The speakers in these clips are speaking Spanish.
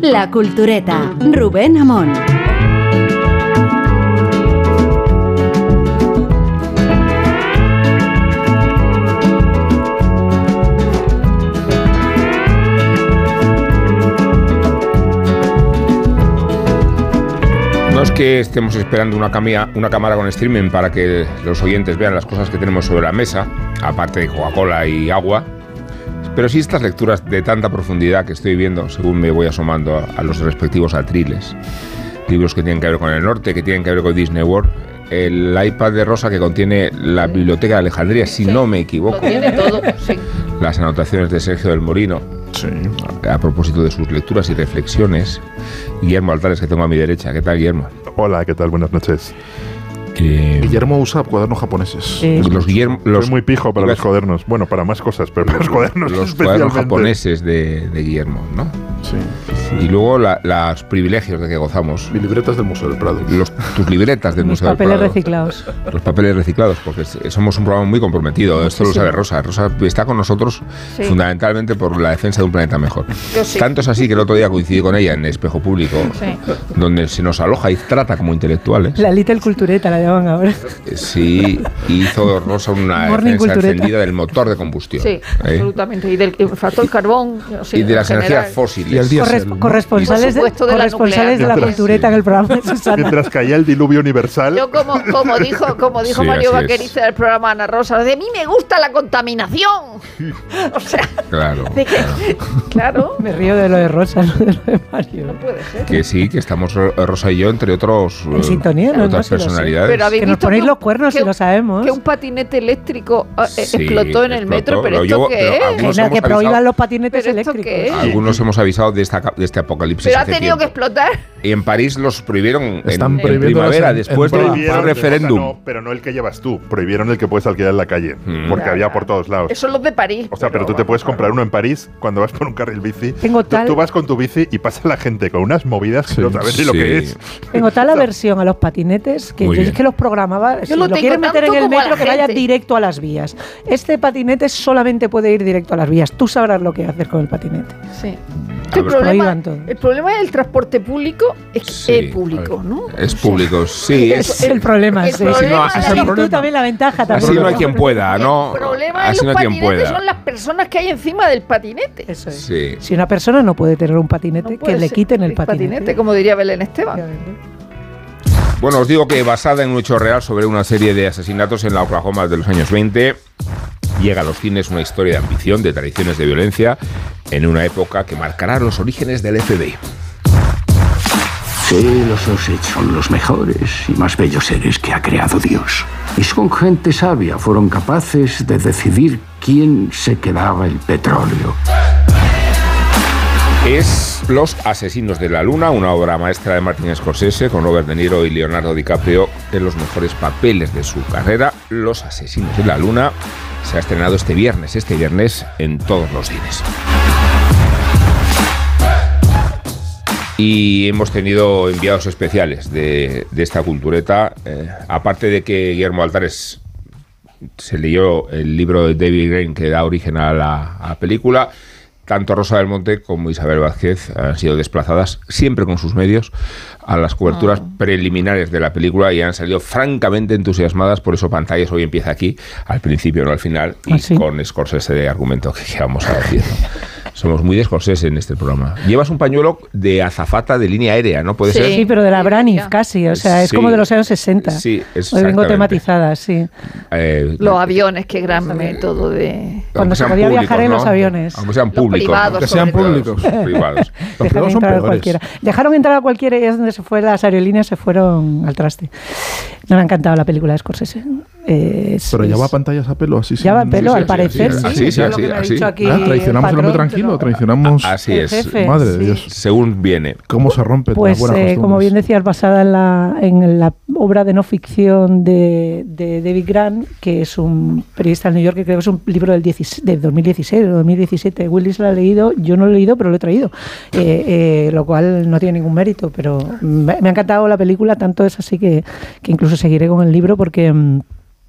La Cultureta, Rubén Amón. No es que estemos esperando una, una cámara con streaming para que los oyentes vean las cosas que tenemos sobre la mesa, aparte de Coca-Cola y agua, pero sí estas lecturas de tanta profundidad que estoy viendo según me voy asomando a, a los respectivos atriles. Libros que tienen que ver con el norte, que tienen que ver con Disney World. El iPad de Rosa que contiene la Biblioteca de Alejandría, si no me equivoco. Lo tiene todo, sí. Las anotaciones de Sergio del Molino. A propósito de sus lecturas y reflexiones. Guillermo Altares, que tengo a mi derecha. ¿Qué tal, Guillermo? Hola, ¿qué tal? Buenas noches. Guillermo usa cuadernos japoneses. Eh, los Guillermo, los, Soy muy pijo para los cuadernos. Bueno, para más cosas, pero para los cuadernos los cuadernos japoneses de, de Guillermo, ¿no? Sí. Y luego la- los privilegios de que gozamos. Mis libretas del Museo del Prado. Los, tus libretas del Museo del papeles Prado. reciclados. Los papeles reciclados, porque somos un programa muy comprometido. Esto lo sabe Rosa. Rosa está con nosotros Sí. fundamentalmente por la defensa de un planeta mejor. Tanto es así que el otro día coincidí con ella en Espejo Público, Sí. donde se nos aloja y trata como intelectuales. La Little Cultureta la llaman ahora. Sí, hizo Rosa una defensa encendida del motor de combustión. Sí, ¿eh? absolutamente. Y del el factor carbón. o sea, Y de en las general. energías fósiles. Y Corres- corresponsales de, de la corresponsales de la cultureta en el programa de Susana. Mientras caía el diluvio universal, Yo como, como dijo, como dijo Sí, Mario. Vaqueriza del programa Ana Rosa, de mí me gusta la contaminación. O sea, Claro. de que, claro, Me río de lo de Rosa, no de lo de Mario. no puede ser. Que sí, que estamos Ro- Rosa y yo, entre otros. En eh, sintonía, ¿no? Otras No, personalidades. Pero habéis Que nos visto ponéis un- los cuernos que si lo sabemos. Que un patinete eléctrico eh, Sí, explotó en el explotó. metro, pero ¿esto qué pero es? Que, que prohíban los patinetes ¿Pero esto eléctricos. qué es? Algunos hemos avisado de, esta, ca- de este apocalipsis. Pero ha tenido que explotar. Y en París los prohibieron en- Están en, prohibiéndolos primavera, en- después en del referéndum. no, pero no el que llevas tú. Prohibieron el que puedes alquilar en la calle, Mm. porque había por todos lados. Eso es los de París. O sea, pero tú te puedes comprar uno en París cuando vas por un carril bici. Tengo Tú- tal- Tú, vas con tu bici y pasa la gente con unas movidas que no sabes ni lo que es. Tengo tal aversión a los patinetes que yo que los programaba. Si lo lo, tengo quieres meter en el metro, que vaya directo a las vías. Este patinete solamente puede ir directo a las vías. Tú sabrás lo que hacer con el patinete. Sí. Ver. problema, el problema del transporte público es que Sí. es público, ¿no? Es público, sí. Es Es, el problema. el sí. problema tú problema. también la ventaja. También. así no hay quien pueda, ¿no? El problema de Así los no hay quien patinetes pueda. son las personas que hay encima del patinete. Eso es. Sí. Si una persona no puede tener un patinete, No que le quiten el patinete. como diría Belén Esteban. Bueno, os digo que basada en un hecho real sobre una serie de asesinatos en la Oklahoma de los años 20, llega a los cines una historia de ambición, de tradiciones de violencia, en una época que marcará los orígenes del FBI. Sí, los Osage son los mejores y más bellos seres que ha creado Dios. Y son gente sabia, fueron capaces de decidir quién se quedaba el petróleo. Es Los Asesinos de la Luna, una obra maestra de Martin Scorsese con Robert De Niro y Leonardo DiCaprio en los mejores papeles de su carrera. Los Asesinos de la Luna se ha estrenado este viernes, este viernes en todos los cines. Y hemos tenido enviados especiales de, esta cultureta, eh, aparte de que Guillermo Altares se leyó el libro de David Grain que da origen a la película. Tanto Rosa del Monte como Isabel Vázquez han sido desplazadas, siempre con sus medios, a las coberturas preliminares de la película y han salido francamente entusiasmadas. Por eso Pantallas hoy empieza aquí, al principio, no al final, y ¿Ah, sí? con Scorsese de argumento que, que vamos a decir. ¿no? Somos muy de Scorsese en este programa. Llevas un pañuelo de azafata de línea aérea, ¿no? ¿Puede Sí. ser? Sí, pero de la Braniff casi, o sea, es Sí. como de los años 60. Sí, Hoy vengo tematizada, sí. Eh, Los aviones, qué gran método de... Cuando se podía públicos, viajar en ¿no? los aviones. Aunque sean Los públicos. privados, ¿no? Que sean públicos. Los privados. Los Dejaron privados son entrar cualquiera. Dejaron entrar a cualquiera y es donde se fue las aerolíneas, se fueron al traste. No me ha encantado la película de Scorsese. Eh, es- Pero ya es- va a pantallas a pelo, así Ya va a sin- pelo, sí, al sí, parecer, sí, sí. así, sí, así, aquí Ah, traicionamos el hombre patrón, tranquilo, pero- traicionamos. Así es. jefe, Madre de. Dios. Según viene. ¿Cómo se rompe Pues, las buenas eh, como bien decías, basada en la, en la obra de no ficción de, de David Grant, que es un periodista de New York, que creo que es un libro del 16 de 2016 o 2017. Willis lo ha leído, yo no lo he leído, pero lo he traído, Eh, eh, lo cual no tiene ningún mérito, pero me, me ha encantado la película, tanto es así que, que incluso seguiré con el libro porque...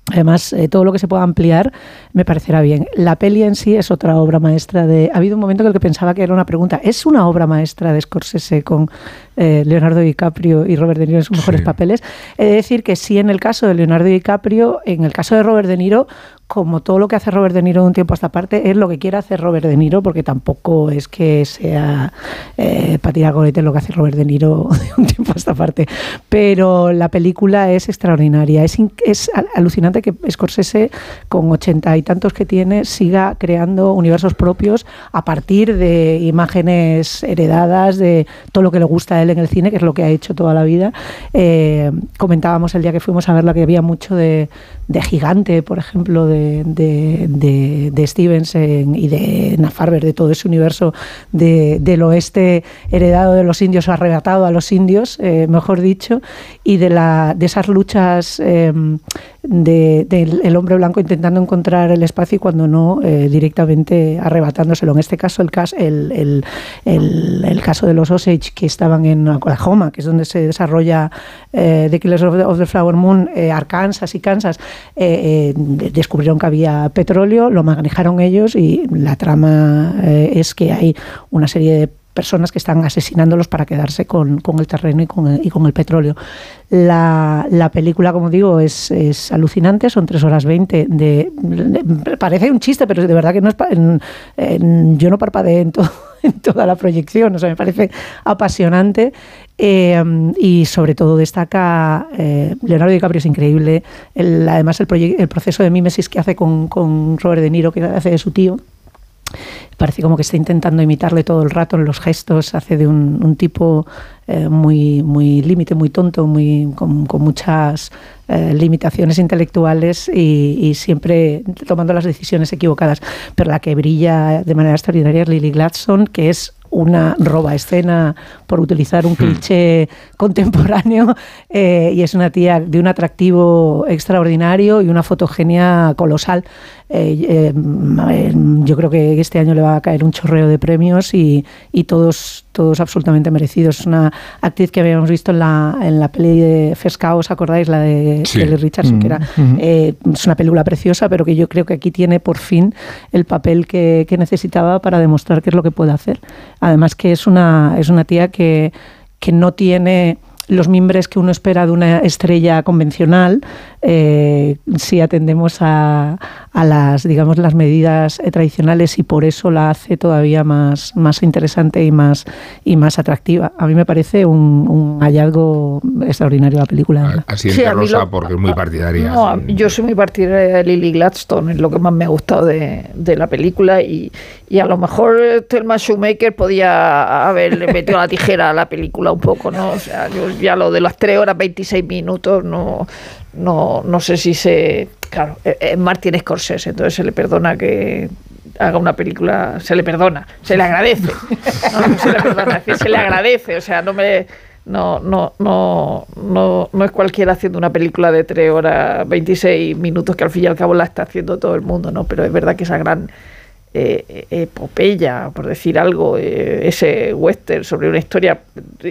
Además, eh, todo lo que se pueda ampliar me parecerá bien. La peli en sí es otra obra maestra de... Ha habido un momento en el que pensaba que era una pregunta. ¿Es una obra maestra de Scorsese con eh, Leonardo DiCaprio y Robert De Niro en sus mejores Sí. papeles? He de decir que sí en el caso de Leonardo DiCaprio, en el caso de Robert De Niro, como todo lo que hace Robert De Niro de un tiempo a esta parte, es lo que quiere hacer Robert De Niro, porque tampoco es que sea eh, para tirar cohetes lo que hace Robert De Niro de un tiempo a esta parte. Pero la película es extraordinaria. Es, es al- alucinante que Scorsese, con ochenta y tantos que tiene, siga creando universos propios a partir de imágenes heredadas, de todo lo que le gusta él en el cine, que es lo que ha hecho toda la vida. Eh, comentábamos el día que fuimos a verla que había mucho de, de gigante, por ejemplo, de, de, de- de Stevens en- y de Nafarber, de todo ese universo de- del oeste heredado de los indios arrebatado a los indios, eh, mejor dicho, y de, la, de esas luchas de- del el hombre blanco intentando encontrar el espacio y cuando no, eh, directamente arrebatándoselo. En este caso, el, cas- el, el- el- el caso de los Osage que estaban en Oklahoma, que es donde se desarrolla eh, The Killers of the, of the Flower Moon, Arkansas y Kansas, eh, eh, de- descubrieron que había petróleo, lo manejaron ellos y la trama eh, es que hay una serie de personas que están asesinándolos para quedarse con, con el terreno y con y con el petróleo. La, la película, como digo, es, es alucinante, son 3 horas 20 de, Parece un chiste, pero de verdad que no es... en- en- yo no parpadeé en, todo, en toda la proyección, o sea, me parece apasionante eh, y sobre todo destaca eh, Leonardo DiCaprio es increíble, además el, el proceso de mímesis que hace con Robert De Niro, que hace de su tío, parece como que está intentando imitarle todo el rato en los gestos, hace de un, tipo eh, muy, muy límite, muy tonto, muy, con, con muchas eh, limitaciones intelectuales y, y siempre tomando las decisiones equivocadas. Pero la que brilla de manera extraordinaria es Lily Gladstone, que es una roba escena por utilizar un cliché contemporáneo eh, y es una tía de un atractivo extraordinario y una fotogenia colosal. Eh, eh, yo creo que este año le va a caer un chorreo de premios y, y todos, todos absolutamente merecidos. Es una actriz que habíamos visto en la, en la peli de Fesca, ¿os acordáis? La de Sí. Kelly Richardson, que era, eh, es una película preciosa, pero que yo creo que aquí tiene por fin el papel que, que necesitaba para demostrar qué es lo que puede hacer. Además que es una, es una tía que, que no tiene los mimbres que uno espera de una estrella convencional eh, si atendemos a, a las digamos las medidas eh, tradicionales y por eso la hace todavía más, más interesante y más y más atractiva. A mí me parece un, un hallazgo extraordinario la película. Así Sí, a mí Rosa, lo- porque es muy partidaria. No, yo soy muy partidaria de Lily Gladstone, es lo que más me ha gustado de, de la película y, y a lo mejor Thelma Shoemaker podía haberle metido la tijera a la película un poco, ¿no? O sea, yo ya lo de las 3 horas 26 minutos no, no, no sé si se... Claro, es es Martin Scorsese, entonces se le perdona que haga una película, se le perdona, se le agradece, no, no se le perdona, es decir, se le agradece, o sea, no me... No, no, no, no, no es cualquiera haciendo una película de 3 horas 26 minutos que al fin y al cabo la está haciendo todo el mundo, ¿no? Pero es verdad que esa gran eh, epopeya, por decir algo, eh, ese western sobre una historia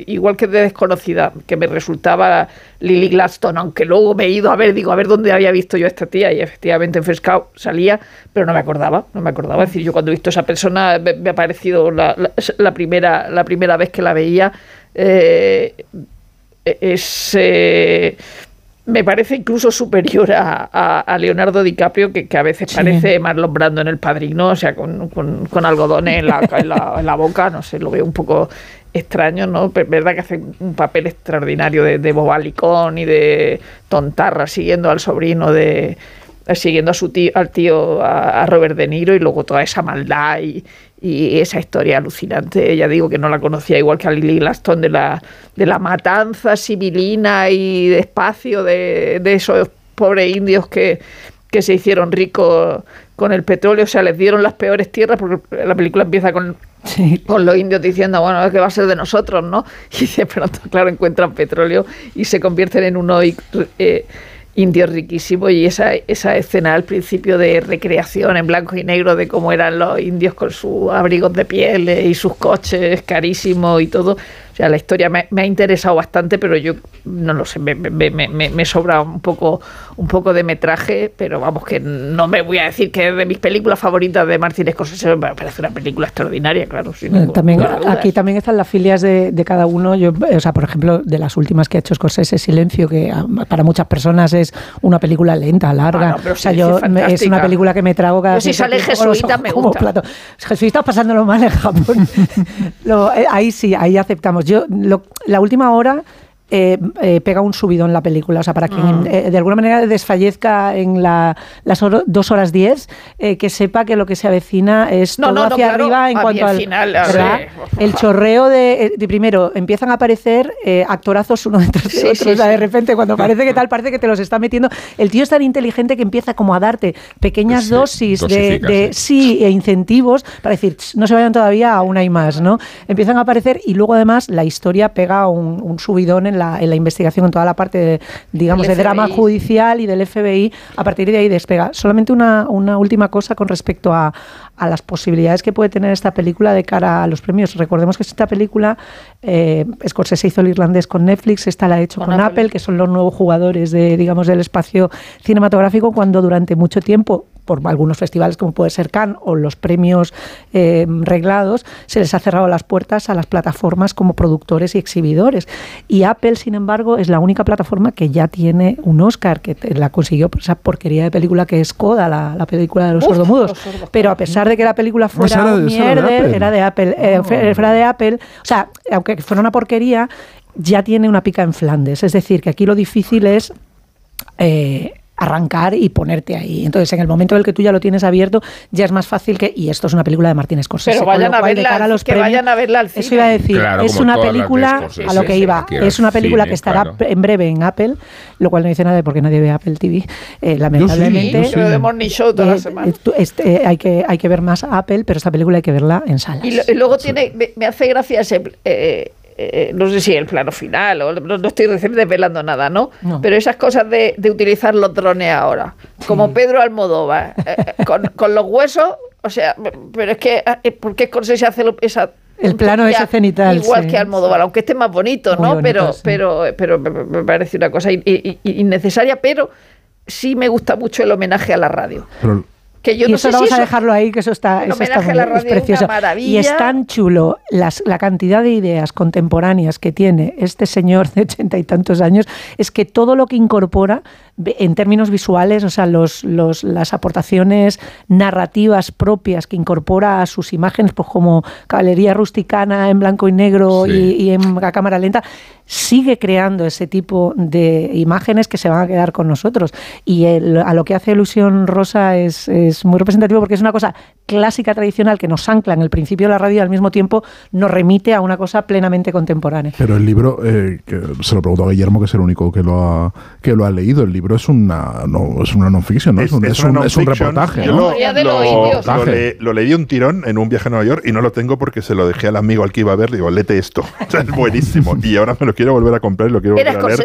igual que de desconocida, que me resultaba Lily Gladstone, aunque luego me he ido a ver, digo, a ver dónde había visto yo a esta tía, y efectivamente en Fescao salía, pero no me acordaba, no me acordaba. Es decir, yo cuando he visto a esa persona me, ha parecido la, la- primera, la primera vez que la veía. eh, es eh, me parece incluso superior a, a- a Leonardo DiCaprio que, que a veces Sí. parece Marlon Brando en el padrino o sea con, con, con algodones en la, en, la, en la boca no sé lo veo un poco extraño no pero es verdad que hace un papel extraordinario de, de bobalicón y de tontarra siguiendo al sobrino de siguiendo a su tío, al tío, a, a Robert De Niro, y luego toda esa maldad y, y esa historia alucinante. Ya digo que no la conocía igual que a Lily Glaston de la, de la matanza civilina y despacio de, de esos pobres indios que, que se hicieron ricos con el petróleo, o sea, les dieron las peores tierras, porque la película empieza con Sí. con los indios diciendo, bueno, que va a ser de nosotros, ¿no? Y de pronto, claro, encuentran petróleo y se convierten en unos eh, indios riquísimos. Y esa, esa escena al principio de recreación en blanco y negro de cómo eran los indios con sus abrigos de piel eh, y sus coches carísimos y todo. Sea, la historia me, me ha interesado bastante, pero yo no lo sé, me, me, me- sobra un poco, un poco de metraje, pero vamos, que no me voy a decir que es de mis películas favoritas de Martin Scorsese, me parece una película extraordinaria, claro. sin Eh, También, aquí también están las filias de, de cada uno. Yo, eh, o sea, por ejemplo, de las últimas que ha hecho Scorsese, Silencio, que para muchas personas es una película lenta, larga. Ah, no, o sea, yo es una película que me trago cada si sale jesuita, me gusta. plato. Jesuita pasándolo mal en Japón. Lo- eh, ahí sí, ahí aceptamos. Yo la última hora eh, eh, pega un subidón la película. O sea, para quien Ah. eh, de alguna manera desfallezca en la, las oro- dos horas diez, eh, que sepa que lo que se avecina es No, todo no, no, hacia claro, arriba en cuanto al final, a ¿verdad? ver, el chorreo de, de primero empiezan a aparecer eh, actorazos uno detrás de Sí, otro. sí, o sea, sí. de repente cuando parece que tal, parece que te los está metiendo. El tío es tan inteligente que empieza como a darte pequeñas Sí, dosis de, sí, e incentivos para decir, "Ch, no se vayan todavía, aún hay más, ¿no? Empiezan a aparecer y luego además la historia pega un, un subidón en la, en la investigación, en toda la parte, de, digamos, de drama judicial y del FBI. A partir de ahí despega. Solamente una, una última cosa con respecto a, a las posibilidades que puede tener esta película de cara a los premios. Recordemos que esta película, eh, Scorsese hizo el irlandés con Netflix, esta la ha hecho Con con, Apple. Apple, que son los nuevos jugadores de, digamos, del espacio cinematográfico, cuando durante mucho tiempo por algunos festivales como puede ser Cannes o los premios eh, reglados, se les ha cerrado las puertas a las plataformas como productores y exhibidores. Y Apple, sin embargo, es la única plataforma que ya tiene un Oscar, que la consiguió por esa porquería de película que es Coda, la, la película de los Uf, sordomudos. los sordos. Pero a pesar de que la película No, fuera era de- un esa era de mierder, Apple. era de Apple, eh, fue- fuera de Apple, o sea, aunque fuera una porquería, ya tiene una pica en Flandes. Es decir, que aquí lo difícil es eh, arrancar y ponerte ahí. Entonces, en el momento en el que tú ya lo tienes abierto, ya es más fácil que... Y esto es una película de Martín Scorsese. Pero vayan lo a verla a los que premios- vayan a verla al Eso cine. iba a decir. Claro, es una película Scorsese, a lo que sí, iba. Es una película cine, que estará claro. en breve en Apple, lo cual no dice nada porque nadie ve Apple TV. Eh, lamentablemente... yo sí. Yo de Morning Show toda la Eh, semana. eh, tú- este, hay, que, hay que ver más Apple, pero esta película hay que verla en salas. Y, lo- y luego tiene, me, me hace gracia ese, eh, eh, no sé si el plano final, o no, no estoy recién desvelando nada, ¿no? No. Pero esas cosas de, de utilizar los drones ahora, como Pedro Almodóvar, eh, eh, con, con los huesos, o sea, pero es que, eh, ¿por qué Scorsese hace lo- esa... El plano ese tontería cenital, Igual sí. que Almodóvar, aunque esté más bonito, Muy ¿no? bonito, pero, sí. pero, pero me, parece una cosa in- in- in- innecesaria, pero sí me gusta mucho el homenaje a la radio. Pero Que yo y no eso sé vamos si a eso- dejarlo ahí, que eso está, eso está homenaje a muy- la es radio es una precioso. maravilla. Y es tan chulo las- la cantidad de ideas contemporáneas que tiene este señor de ochenta y tantos años, es que todo lo que incorpora en términos visuales, o sea, los, los- las aportaciones narrativas propias que incorpora a sus imágenes, pues como caballería rusticana en blanco y negro Sí. y, y en a cámara lenta, sigue creando ese tipo de imágenes que se van a quedar con nosotros. Y el- a lo que hace Ilusión Rosa es, es muy representativo porque es una cosa clásica, tradicional, que nos ancla en el principio de la radio y al mismo tiempo nos remite a una cosa plenamente contemporánea. Pero el libro, eh, que se lo pregunto a Guillermo, que es el único que lo ha, que lo ha leído. El libro es una no, es una non-fiction, ¿no? Es, un, es un- es reportaje, Yo ¿no? lo, lo- lo Reportaje. le- lo leí de un tirón en un viaje a Nueva York y no lo tengo porque se lo dejé al amigo al que iba a ver. Digo, lete esto. O sea, es buenísimo. Y ahora me lo quiero volver a comprar y lo quiero volver a leer.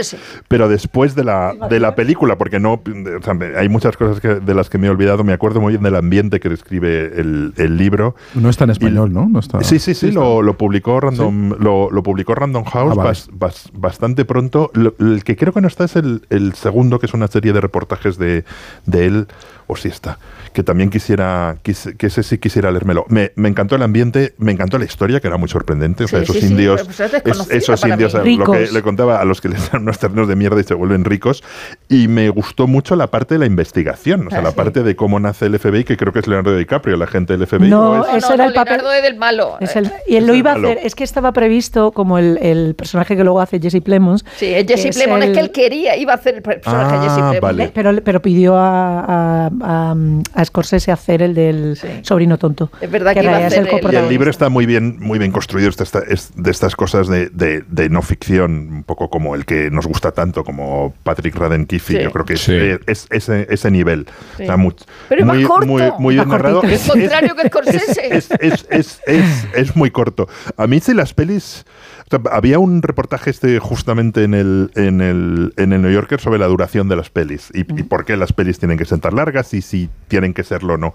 Pero después de la, de la película, porque no. o sea, hay muchas cosas que- de las que me he olvidado. Me acuerdo muy bien del ambiente que describe el, el libro. No está en español, ¿no? no está, Sí, sí, sí, lo, lo publicó Random, lo, lo publicó Random House Ah, vale. bas- bas- bastante pronto. Lo- el que creo que no está es el, el segundo, que es una serie de reportajes de, de él, o sí está, que también quisiera, quis- que ese sí quisiera leérmelo. Me, me encantó el ambiente, me encantó la historia, que era muy sorprendente. O sea, Sí, esos sí, indios, pues es desconocida es- esos indios, mí. lo que le contaba a los que les dan unos terrenos de mierda y se vuelven ricos. Y me gustó mucho la parte de la investigación, o sea, Ah, la sí. parte de cómo nace el FBI, que creo que es Leonardo DiCaprio, la gente del FBI. No, ¿o es? ese era el papel- Leonardo es del malo. Es el- y él lo iba a hacer, es que estaba previsto como el, el personaje que luego hace Jesse Plemons. Sí, es Jesse es Plemons, es el- que él quería, iba a hacer el personaje de Jesse Ah, Plemons. vale. Pero, pero pidió a, a, a- a Scorsese hacer el del Sí. sobrino tonto. Es verdad que en iba a es hacer el- Y el libro está muy bien, muy bien construido, está- está- es de estas cosas de, de- de no ficción, un poco como el que nos gusta tanto, como Patrick Radden Keefe, Sí. yo creo que es, Sí. eh, es ese, ese nivel. Sí. O sea, muy, Pero es más muy, corto. muy, muy bien narrado. Es, contrario que Scorsese. es, es, es, es- es muy corto. A mí sí las pelis... o sea, había un reportaje este justamente en el, en, el, en el New Yorker sobre la duración de las pelis y, y por qué las pelis tienen que ser tan largas y si tienen que serlo o no.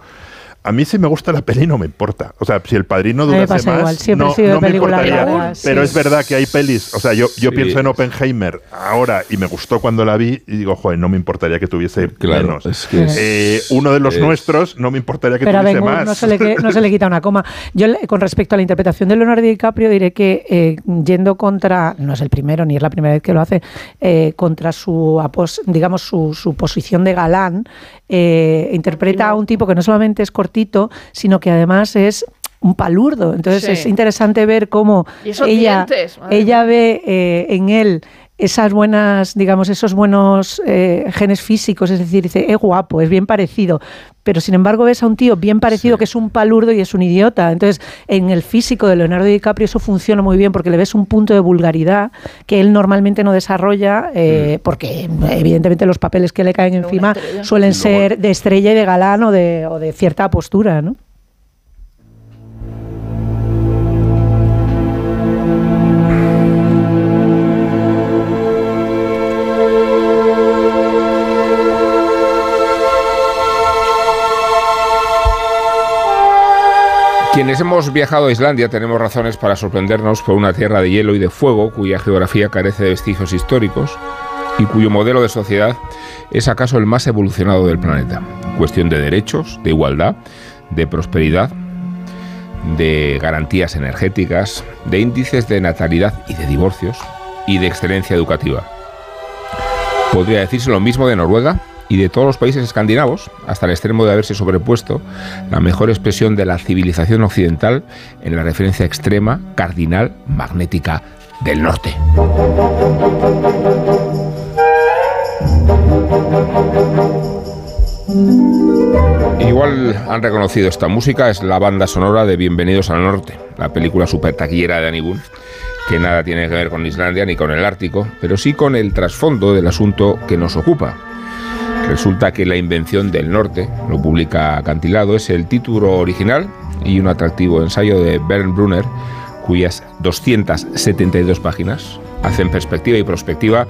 A mí si me gusta la peli no me importa. O sea, si el padrino durase pasa más, igual, siempre no, he sido de no me importaría. larga, sí. Pero es verdad que hay pelis, o sea, yo, yo Sí. pienso en Oppenheimer ahora y me gustó cuando la vi y digo, joder, no me importaría que tuviese Claro, menos. es que es- Eh, uno de los es- nuestros no me importaría que Pero tuviese más. no se, le, que- no se le quita una coma. Yo, le- con respecto a la interpretación de Leonardo DiCaprio, diré que eh, yendo contra, no es el primero ni es la primera vez que lo hace, eh, contra su, apos- digamos, su, su posición de galán, eh, interpreta a un tipo que no solamente es cortito, sino que además es un palurdo. Entonces Sí. es interesante ver cómo ella, dientes, ella ve eh, en él esas buenas, digamos, esos buenos eh, genes físicos, es decir, dice, es guapo, es bien parecido, pero sin embargo ves a un tío bien parecido que es un palurdo y es un idiota. Entonces, en el físico de Leonardo DiCaprio eso funciona muy bien porque le ves un punto de vulgaridad que él normalmente no desarrolla, eh, porque evidentemente los papeles que le caen encima suelen ser de estrella y de galán o de, o de cierta postura, ¿no? Quienes hemos viajado a Islandia tenemos razones para sorprendernos por una tierra de hielo y de fuego cuya geografía carece de vestigios históricos y cuyo modelo de sociedad es acaso el más evolucionado del planeta. Cuestión de derechos, de igualdad, de prosperidad, de garantías energéticas, de índices de natalidad y de divorcios y de excelencia educativa. Podría decirse lo mismo de Noruega y de todos los países escandinavos, hasta el extremo de haberse sobrepuesto la mejor expresión de la civilización occidental en la referencia extrema, cardinal, magnética del norte. Igual han reconocido esta música, es la banda sonora de Bienvenidos al Norte, la película super taquillera de Danny Boone, que nada tiene que ver con Islandia ni con el Ártico, pero sí con el trasfondo del asunto que nos ocupa. Resulta que La invención del norte, lo publica Acantilado, es el título original y un atractivo ensayo de Bernd Brunner, cuyas 272 páginas hacen perspectiva y prospectiva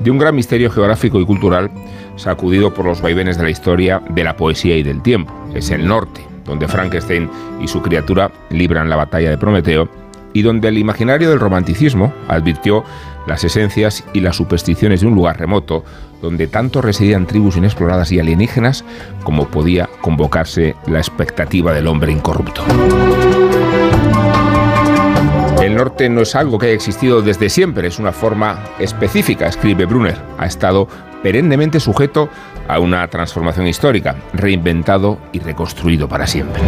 de un gran misterio geográfico y cultural sacudido por los vaivenes de la historia, de la poesía y del tiempo. Es el norte, donde Frankenstein y su criatura libran la batalla de Prometeo y donde el imaginario del romanticismo advirtió las esencias y las supersticiones de un lugar remoto donde tanto residían tribus inexploradas y alienígenas como podía convocarse la expectativa del hombre incorrupto. El norte no es algo que haya existido desde siempre, es una forma específica, escribe Brunner. Ha estado perennemente sujeto a una transformación histórica, reinventado y reconstruido para siempre.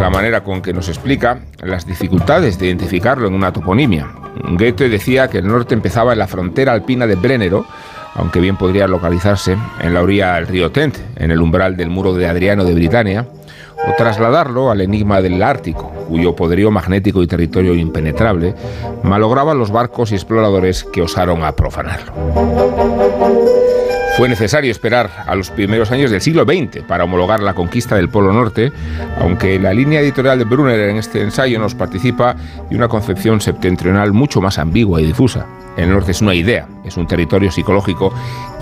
La manera con que nos explica las dificultades de identificarlo en una toponimia. Goethe decía que el norte empezaba en la frontera alpina de Brennero, aunque bien podría localizarse en la orilla del río Tent, en el umbral del muro de Adriano de Britania, o trasladarlo al enigma del Ártico, cuyo poderío magnético y territorio impenetrable malograban los barcos y exploradores que osaron a profanarlo. Fue necesario esperar a los primeros años del siglo XX para homologar la conquista del Polo Norte, aunque la línea editorial de Brunner en este ensayo nos participa de una concepción septentrional mucho más ambigua y difusa. El norte es una idea, es un territorio psicológico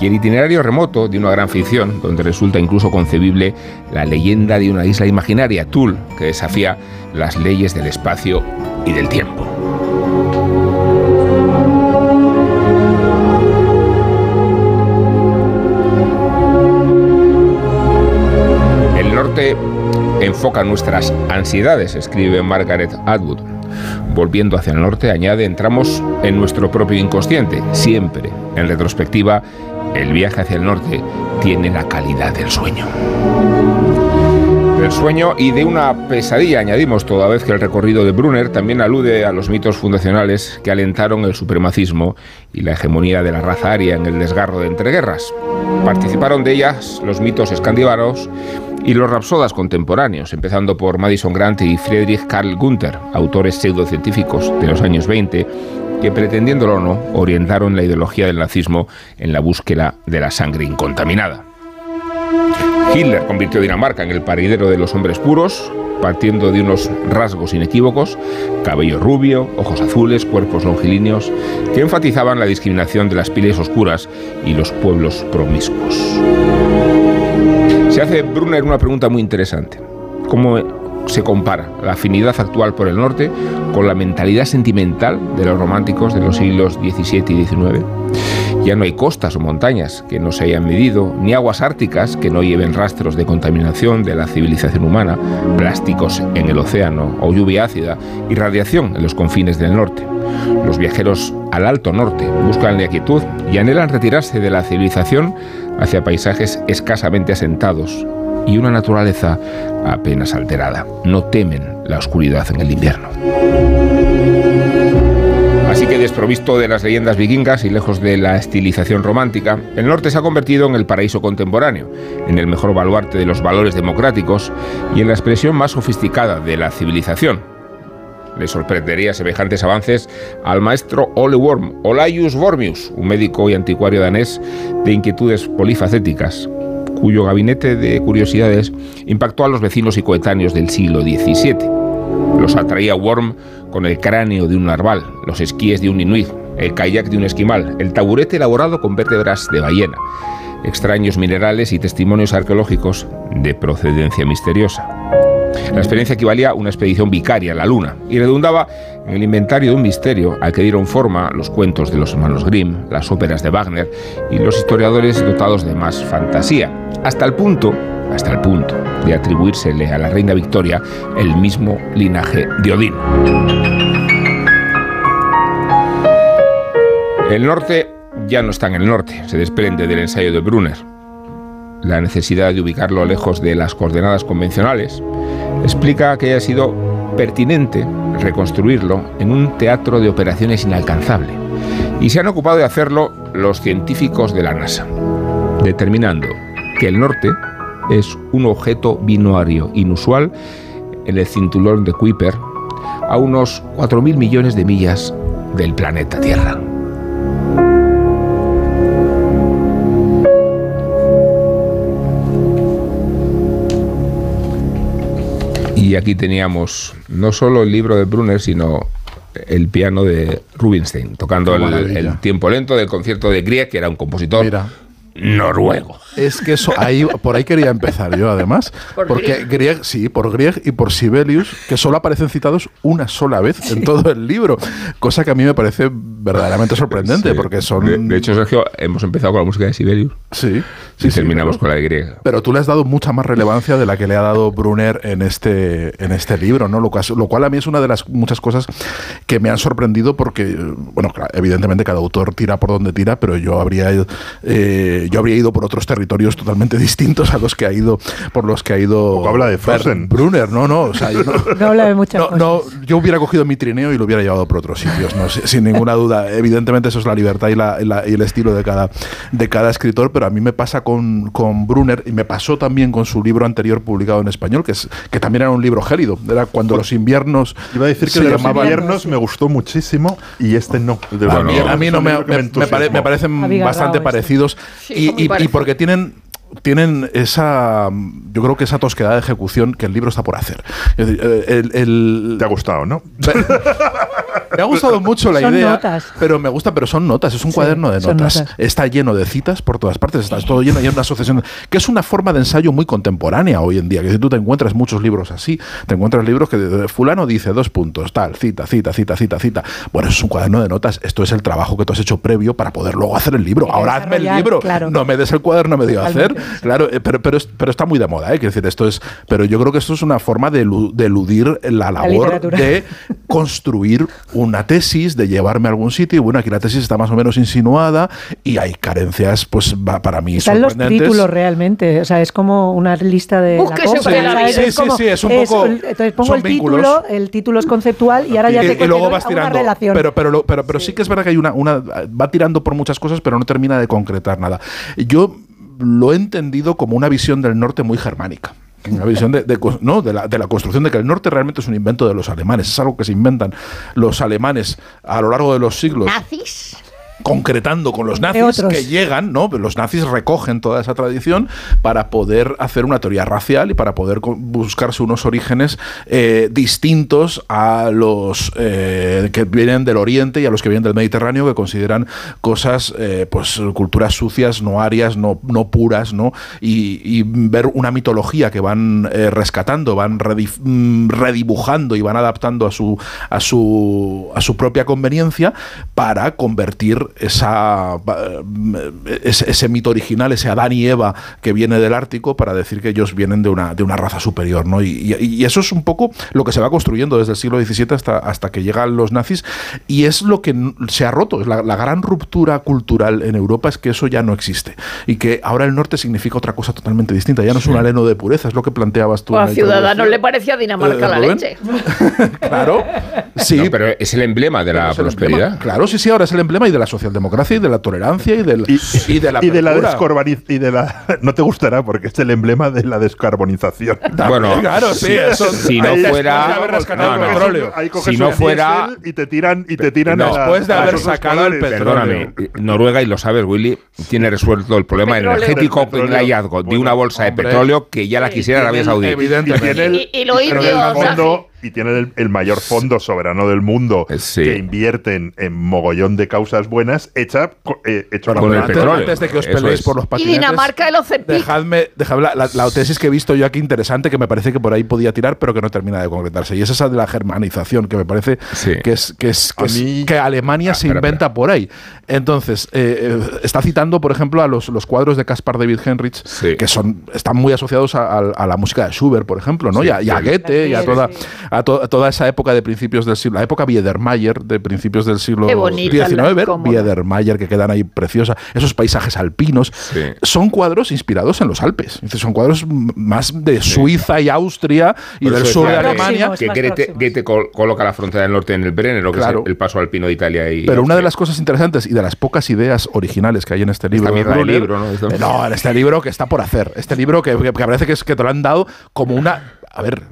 y el itinerario remoto de una gran ficción, donde resulta incluso concebible la leyenda de una isla imaginaria, Tul, que desafía las leyes del espacio y del tiempo. Enfoca nuestras ansiedades, escribe Margaret Atwood. Volviendo hacia el norte, añade, entramos en nuestro propio inconsciente. Siempre, en retrospectiva, el viaje hacia el norte tiene la calidad del sueño. Del sueño y de una pesadilla, añadimos, toda vez que el recorrido de Brunner también alude a los mitos fundacionales que alentaron el supremacismo y la hegemonía de la raza aria en el desgarro de entreguerras. Participaron de ellas los mitos escandinavos y los rapsodas contemporáneos, empezando por Madison Grant y Friedrich Karl Gunther, autores pseudocientíficos de los años 20, que pretendiéndolo o no, orientaron la ideología del nazismo en la búsqueda de la sangre incontaminada. Hitler convirtió Dinamarca en el paridero de los hombres puros, partiendo de unos rasgos inequívocos, cabello rubio, ojos azules, cuerpos longilíneos, que enfatizaban la discriminación de las pieles oscuras y los pueblos promiscuos. Se hace Brunner una pregunta muy interesante. ¿Cómo se compara la afinidad actual por el norte con la mentalidad sentimental de los románticos de los siglos XVII y XIX? Ya no hay costas o montañas que no se hayan medido, ni aguas árticas que no lleven rastros de contaminación de la civilización humana, plásticos en el océano o lluvia ácida y radiación en los confines del norte. Los viajeros al alto norte buscan la quietud y anhelan retirarse de la civilización hacia paisajes escasamente asentados y una naturaleza apenas alterada. No temen la oscuridad en el invierno. Desprovisto de las leyendas vikingas y lejos de la estilización romántica, el norte se ha convertido en el paraíso contemporáneo, en el mejor baluarte de los valores democráticos y en la expresión más sofisticada de la civilización. Le sorprendería semejantes avances al maestro Ole Worm, Olaius Wormius, un médico y anticuario danés de inquietudes polifacéticas, cuyo gabinete de curiosidades impactó a los vecinos y coetáneos del siglo XVII. Los atraía Worm con el cráneo de un narval, los esquíes de un inuit, el kayak de un esquimal, el taburete elaborado con vértebras de ballena, extraños minerales y testimonios arqueológicos de procedencia misteriosa. La experiencia equivalía a una expedición vicaria a la Luna y redundaba en el inventario de un misterio al que dieron forma los cuentos de los hermanos Grimm, las óperas de Wagner y los historiadores dotados de más fantasía, hasta el punto, hasta el punto de atribuírsele a la reina Victoria el mismo linaje de Odín. El norte ya no está en el norte, se desprende del ensayo de Brunner. La necesidad de ubicarlo lejos de las coordenadas convencionales explica que haya sido pertinente reconstruirlo en un teatro de operaciones inalcanzable. Y se han ocupado de hacerlo los científicos de la NASA, determinando que el norte es un objeto binario inusual en el cinturón de Kuiper a unos 4.000 millones de millas del planeta Tierra. Y aquí teníamos no solo el libro de Brunner, sino el piano de Rubinstein, tocando el, tiempo lento del concierto de Grieg, que era un compositor Mira. Noruego. Es que eso, ahí, por ahí quería empezar yo, además. Por porque Grieg, sí, por Grieg y por Sibelius, que solo aparecen citados una sola vez en todo el libro. Cosa que a mí me parece verdaderamente sorprendente, Sí. porque son. De, de hecho, Sergio, hemos empezado con la música de Sibelius sí, y sí, sí, terminamos pero- con la de Grieg. Pero tú le has dado mucha más relevancia de la que le ha dado Brunner en este, en este libro, ¿no? Lo cual, lo cual a mí es una de las muchas cosas que me han sorprendido porque, bueno, claro, evidentemente cada autor tira por donde tira, pero yo habría eh, yo habría ido por otros territorios totalmente distintos a los que ha ido, por los que ha ido Poco habla de Frozen. Brunner, no, no, o sea, yo no, No habla de muchas no, cosas. no, yo hubiera cogido mi trineo y lo hubiera llevado por otros sitios, no, sin, sin ninguna duda. Evidentemente eso es la libertad y, la- y la- y el estilo de cada, de cada escritor, pero a mí me pasa con, con Brunner y me pasó también con su libro anterior publicado en español, que, es, que también era un libro gélido. Era cuando los inviernos... Iba a decir que los llamaban- inviernos me gustó muchísimo y este no. De a mí, a mí no me, me- me entusiasmó. pare- me parecen bastante este. parecidos Sí, y, y- porque tienen tienen esa yo creo que esa tosquedad de ejecución que el libro está por hacer es decir, eh, el- el- Te ha gustado, ¿no? me ha gustado mucho la Son idea, notas. pero me gusta, pero son notas, es un Sí, cuaderno de notas. notas. Está lleno de citas por todas partes, está todo lleno, hay una asociación, que es una forma de ensayo muy contemporánea hoy en día, que si tú te encuentras muchos libros así, te encuentras libros que de- fulano dice dos puntos, tal, cita, cita, cita, cita, cita. Bueno, eso es un cuaderno de notas, esto es el trabajo que tú has hecho previo para poder luego hacer el libro. Ahora hazme el libro, claro. no me des el cuaderno medio a hacer. Claro, eh, pero, pero, es- pero está muy de moda, ¿eh? Quiero decir, esto es, pero yo creo que esto es una forma de, elu- de eludir la labor de construir una tesis, de llevarme a algún sitio. Y bueno, aquí la tesis está más o menos insinuada y hay carencias, pues va- para mí Están los títulos realmente, o sea, es como una lista de la compra, la. Sí, sí, como- sí, es un poco- entonces pongo el vínculos. título, el título es conceptual y ahora ya y, te y luego vas a una tirando. relación. Pero, pero, pero, pero sí. que es verdad que hay una, una. Va tirando por muchas cosas, pero no termina de concretar nada. Yo lo he entendido como una visión del norte muy germánica. Una visión de, no, de, la, de la construcción de que el norte realmente es un invento de los alemanes. Es algo que se inventan los alemanes a lo largo de los siglos. ¿Nazis? Concretando con los nazis que llegan, ¿no? Los nazis recogen toda esa tradición para poder hacer una teoría racial y para poder buscarse unos orígenes eh, distintos a los eh, que vienen del Oriente y a los que vienen del Mediterráneo, que consideran cosas, eh, pues culturas sucias, no arias, no, no puras, ¿no? Y, y ver una mitología que van rescatando, van mm, redibujando y van adaptando a su, a su, a su propia conveniencia para convertir esa, eh, ese, ese mito original, ese Adán y Eva que viene del Ártico, para decir que ellos vienen de una, de una raza superior. ¿no? Y, y- y eso es un poco lo que se va construyendo desde el siglo XVII hasta, hasta que llegan los nazis y es lo que se ha roto. Es la, la gran ruptura cultural en Europa es que eso ya no existe y que ahora el norte significa otra cosa totalmente distinta. Ya no es un aleno de pureza, es lo que planteabas tú. O a Ciudadanos le parecía Dinamarca Eh, la Rubén. leche. Claro, sí. No, pero es el emblema de la prosperidad. emblema. Claro, sí, sí, ahora es el emblema y de la socialdemocracia y de la tolerancia y, del, Y, y de la y de la y de la no te gustará porque es el emblema de la descarbonización. Bueno, Claro, sí, eso. si no fuera- no, no. petróleo. Ahí coges Si no fuera- y te tiran y te tiran No. a la- Después de a haber sacado el escolares. Perdóname, Noruega, y lo sabes, Willy, tiene resuelto el problema Petróleo. energético El petróleo. con el hallazgo de una bolsa de petróleo que ya la quisiera Arabia Saudí. Evidentemente. Y- y lo indio. Y tiene el, el mayor fondo soberano del mundo Eh, sí. que invierten en mogollón de causas buenas hecha eh, hecho Con el antes, petróleo. antes de que os peleéis es. por los Y patinetes. Dinamarca el Ozempic. Dejadme, dejadme la, la- la tesis que he visto yo aquí interesante, que me parece que por ahí podía tirar, pero que no termina de concretarse. Y es esa de la germanización, que me parece Sí. que es que es que, es- Alemania Ah, se espera, inventa espera. por ahí. Entonces, eh, eh, está citando, por ejemplo, a los, los cuadros de Caspar David Heinrich, Sí. que son, están muy asociados a, a- a la música de Schubert, por ejemplo, ¿no? Sí, y, a, y a. Goethe, y a toda, sí. A, to- a toda esa época de principios del siglo, la época Biedermeier de principios del siglo XIX. Biedermeier que quedan ahí preciosa, esos paisajes alpinos, Sí. son cuadros inspirados en los Alpes. Son cuadros más de Suiza y Austria y del sur de Alemania. Que Goethe, próximos. Goethe col- coloca la frontera del norte en el Brenner, lo que Claro. es el, el paso alpino de Italia y Pero una de las cosas interesantes y de las pocas ideas originales que hay en este libro, ¿no? Eh, no, en este libro que está por hacer, este libro que, que parece que, es, que te lo han dado como una, a ver.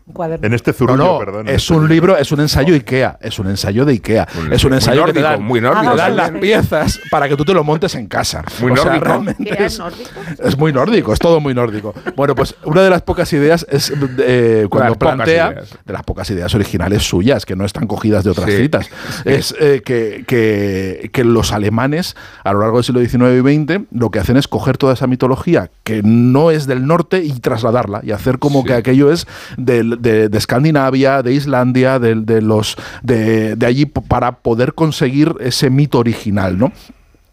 En este zurullo, no, perdón. es un libro, es un ensayo Ikea, es un ensayo de Ikea, Un- es un muy ensayo que te nórdico, dan, muy nórdico. te dan las piezas para que tú te lo montes en casa. Muy O sea, nórdico. realmente ¿Qué es, es nórdico? es muy nórdico, es todo muy nórdico. Bueno, pues una de las pocas ideas es eh, cuando las plantea, de las pocas ideas originales suyas, que no están cogidas de otras Sí. citas, es eh, que, que- que los alemanes a lo largo del siglo XIX y XX lo que hacen es coger toda esa mitología que no es del norte y trasladarla y hacer como Sí. que aquello es de, de Escandinavia, de Islandia, de, de los de, allí para poder conseguir ese mito original, ¿no?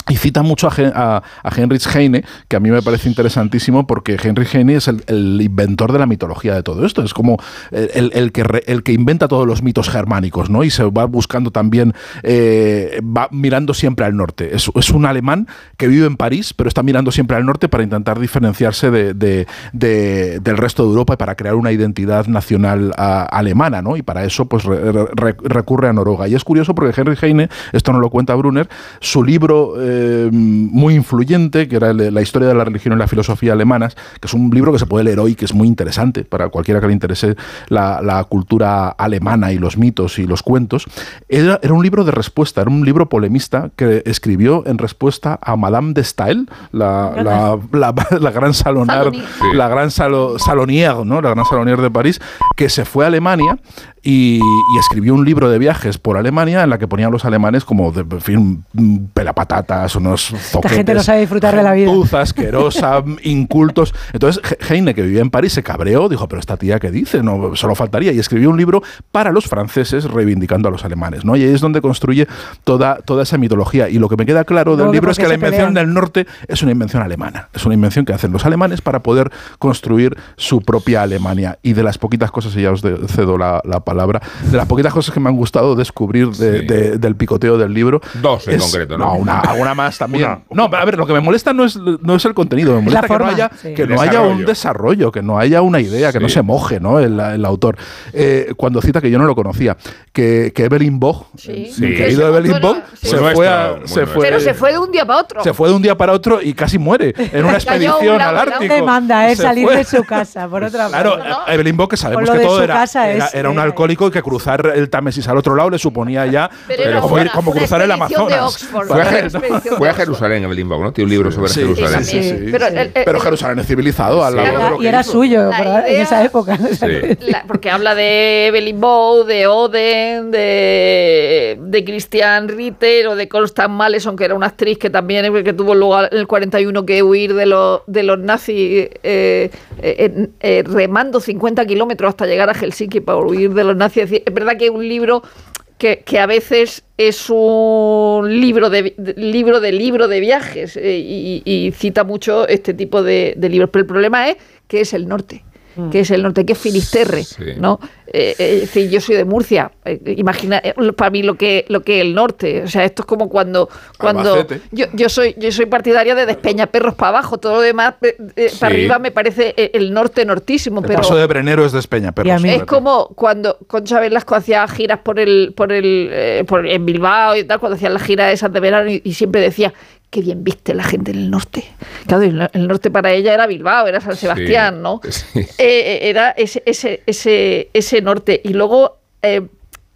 Y cita mucho a, a- Heinrich Heine, que a mí me parece interesantísimo porque Heinrich Heine es el, el inventor de la mitología de todo esto. Es como el, el- que, re- el que inventa todos los mitos germánicos, ¿no? Y se va buscando también, eh, va mirando siempre al norte. Es, es un alemán que vive en París, pero está mirando siempre al norte para intentar diferenciarse de- de- de- del resto de Europa y para crear una identidad nacional alemana, ¿no? Y para eso, pues re- recurre a Noruega. Y es curioso porque Heinrich Heine, esto no lo cuenta Brunner, su libro eh, muy influyente, que era la historia de la religión y la filosofía alemanas, que es un libro que se puede leer hoy, que es muy interesante para cualquiera que le interese la, la cultura alemana y los mitos y los cuentos, era, era un libro de respuesta, era un libro polemista que escribió en respuesta a Madame de Stael, la, la, la- la gran salonar, Salonier. Sí. la gran salo- salonier, ¿no? la gran salonier de París, que se fue a Alemania y, y escribió un libro de viajes por Alemania en la que ponían a los alemanes como, de, en fin, mm, pelapatatas, unos zoquetes. gente no sabe disfrutar de la vida. asquerosa, incultos. Entonces, He- Heine, que vivía en París, se cabreó, dijo, pero esta tía, ¿qué dice? No, solo faltaría. Y escribió un libro para los franceses reivindicando a los alemanes, ¿no? Y ahí es donde construye toda, toda esa mitología. Y lo que me queda claro del que libro es que la invención pelean. del norte es una invención alemana. Es una invención que hacen los alemanes para poder construir su propia Alemania. Y de las poquitas cosas, y ya os de- cedo la, la palabra, de las poquitas cosas que me han gustado descubrir de- Sí. de- del picoteo del libro. Dos en concreto, ¿no? una, más también. Una. No, a ver, lo que me molesta no es, no es el contenido, me molesta que forma, no haya, sí. que no haya un desarrollo. que no haya una idea, que no se moje ¿no? el, el autor. Eh, cuando cita, que yo no lo conocía, que, que Evelyn Boch, Sí. Sí. mi Que querido se Evelyn sí. se, fue a- se fue Pero se fue de un día para otro. se fue de un día para otro y casi muere en una expedición al helado. Ártico. demanda es salir fue. de su casa, por otra Claro, parte. ¿no? Evelyn Bock, que sabemos que todo era, era, un eh, alcohólico y que cruzar el Támesis al otro lado le suponía ya como, cruzar el Amazonas. Fue- ¿no? Fue a. Jerusalén, Evelyn Bock, ¿no? Tiene un libro sobre Sí, Jerusalén. sí, sí, sí. Pero el- el- Pero el- Jerusalén es civilizado al lado de Era- lo que Y era hizo. suyo La por- en esa época. Sí. La- porque habla de Evelyn Bow, de Oden, de, de Christian Ritter o de Constance Maleson, que era una actriz que también que tuvo luego en el 41 que huir de los, de los nazis eh, eh, eh, remando 50 kilómetros hasta llegar a Helsinki para huir de los nazis. Es verdad que es un libro que, que a veces es un libro de, de- libro de libro de viajes eh, y, y cita mucho este tipo de, de libros. Pero el problema es que es el norte que es el norte, que es Finisterre, Sí. ¿no? Eh, eh, yo soy de Murcia, eh, imagina, eh, para mí lo que lo que es el norte, o sea, esto es como cuando cuando yo, yo soy yo soy partidaria de despeñaperros para abajo, todo lo demás para arriba me parece el norte nortísimo, El pero paso de Brenero es de Espeña, pero Y a mí- es como cuando Concha Velasco hacía giras por el, por el, eh, por, en Bilbao y tal, cuando hacían las giras esas de verano y, y siempre decía, qué bien viste la gente en el norte. Claro, el, norte para ella era Bilbao, era San Sebastián, ¿no? Sí. Eh, era ese, ese, ese, ese norte. Y luego, eh,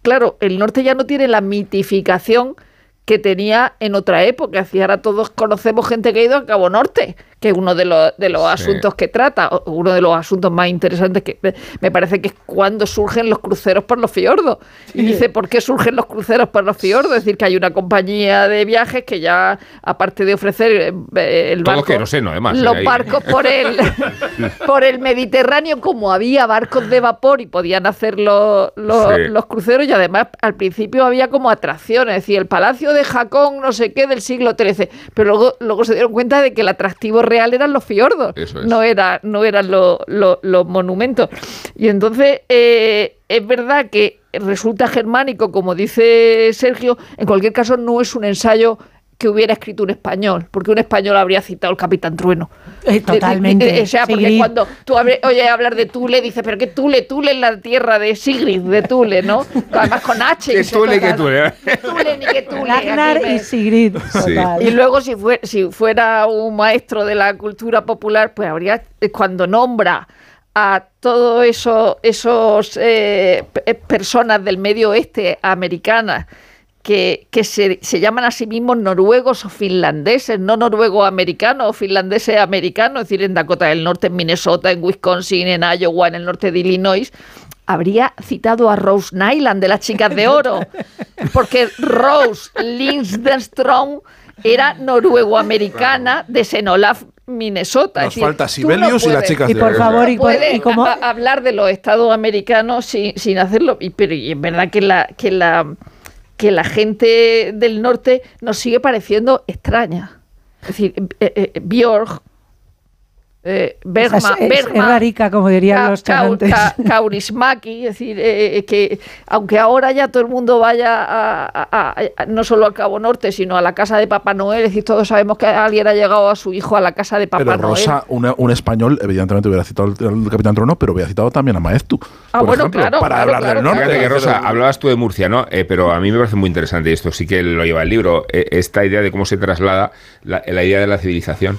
claro, el norte ya no tiene la mitificación que tenía en otra época. Así ahora todos conocemos gente que ha ido a Cabo Norte, que es uno de los, de los Sí. asuntos que trata, o uno de los asuntos más interesantes que me- parece que es cuando surgen los cruceros por los fiordos. Y dice, ¿por qué surgen los cruceros por los fiordos? Es decir, que hay una compañía de viajes que ya, aparte de ofrecer eh, eh, el Todo barco... queroseno, además, Los ahí. barcos por el, por el Mediterráneo, como había barcos de vapor y podían hacer los, los, Sí. los cruceros, y además al principio había como atracciones, es decir, el Palacio de Jacón, no sé qué, del siglo XIII, pero luego, luego se dieron cuenta de que el atractivo real eran los fiordos, Eso es. no, era, no eran lo- lo- los monumentos. Y entonces eh, es verdad que resulta germánico, como dice Sergio, en cualquier caso no es un ensayo que hubiera escrito un español, porque un español habría citado el Capitán Trueno. Eh, totalmente. De- de- o sea, porque Sigrid. cuando tú hable- oyes hablar de Tule, dices, pero qué Tule, Tule es la tierra de Sigrid, de Tule, ¿no? Además con H. Que Tule, que Tule. Que Tule ni que Tule. Me- y Sigrid. Sí. total. y luego si, fue, si fuera un maestro de la cultura popular, pues habría, eh, cuando nombra a todos eso, esos eh, pe- personas del medio oeste americanas que, que se, se llaman a sí mismos noruegos o finlandeses, no noruego-americanos o finlandeses americanos, es decir, en Dakota del Norte, en Minnesota, en Wisconsin, en Iowa, en el norte de Illinois, habría citado a Rose Nyland de las Chicas de Oro, porque Rose Lindström era noruego-americana de Senolaf, Minnesota. Nos decir, falta Sibelius y las chicas Y de por favor, y, por- puede y como... a- a- hablar de los estados americanos sin, sin hacerlo. Y, pero y es verdad que la que la que la gente del norte nos sigue pareciendo extraña. Es decir eh, eh, Björk eh, Bergman, es, es- rarica, como dirían los charantes. Kaurismäki, es decir, eh, eh, que aunque ahora ya todo el mundo vaya a, a- a- a- no solo al Cabo Norte, sino a la casa de Papá Noel, es decir, todos sabemos que alguien ha llegado a su hijo a la casa de Papá Pero Noel. Rosa, una- un español, evidentemente hubiera citado al, al Capitán Trono, pero hubiera citado también a Maestu. Ah, por bueno, ejemplo, claro, Para claro, hablar claro, del norte. Fíjate que, Rosa, Pero- hablabas tú de Murcia, ¿no? Eh, pero a mí me parece muy interesante, y esto sí que lo lleva el libro, eh, esta idea de cómo se traslada la, la idea de la civilización.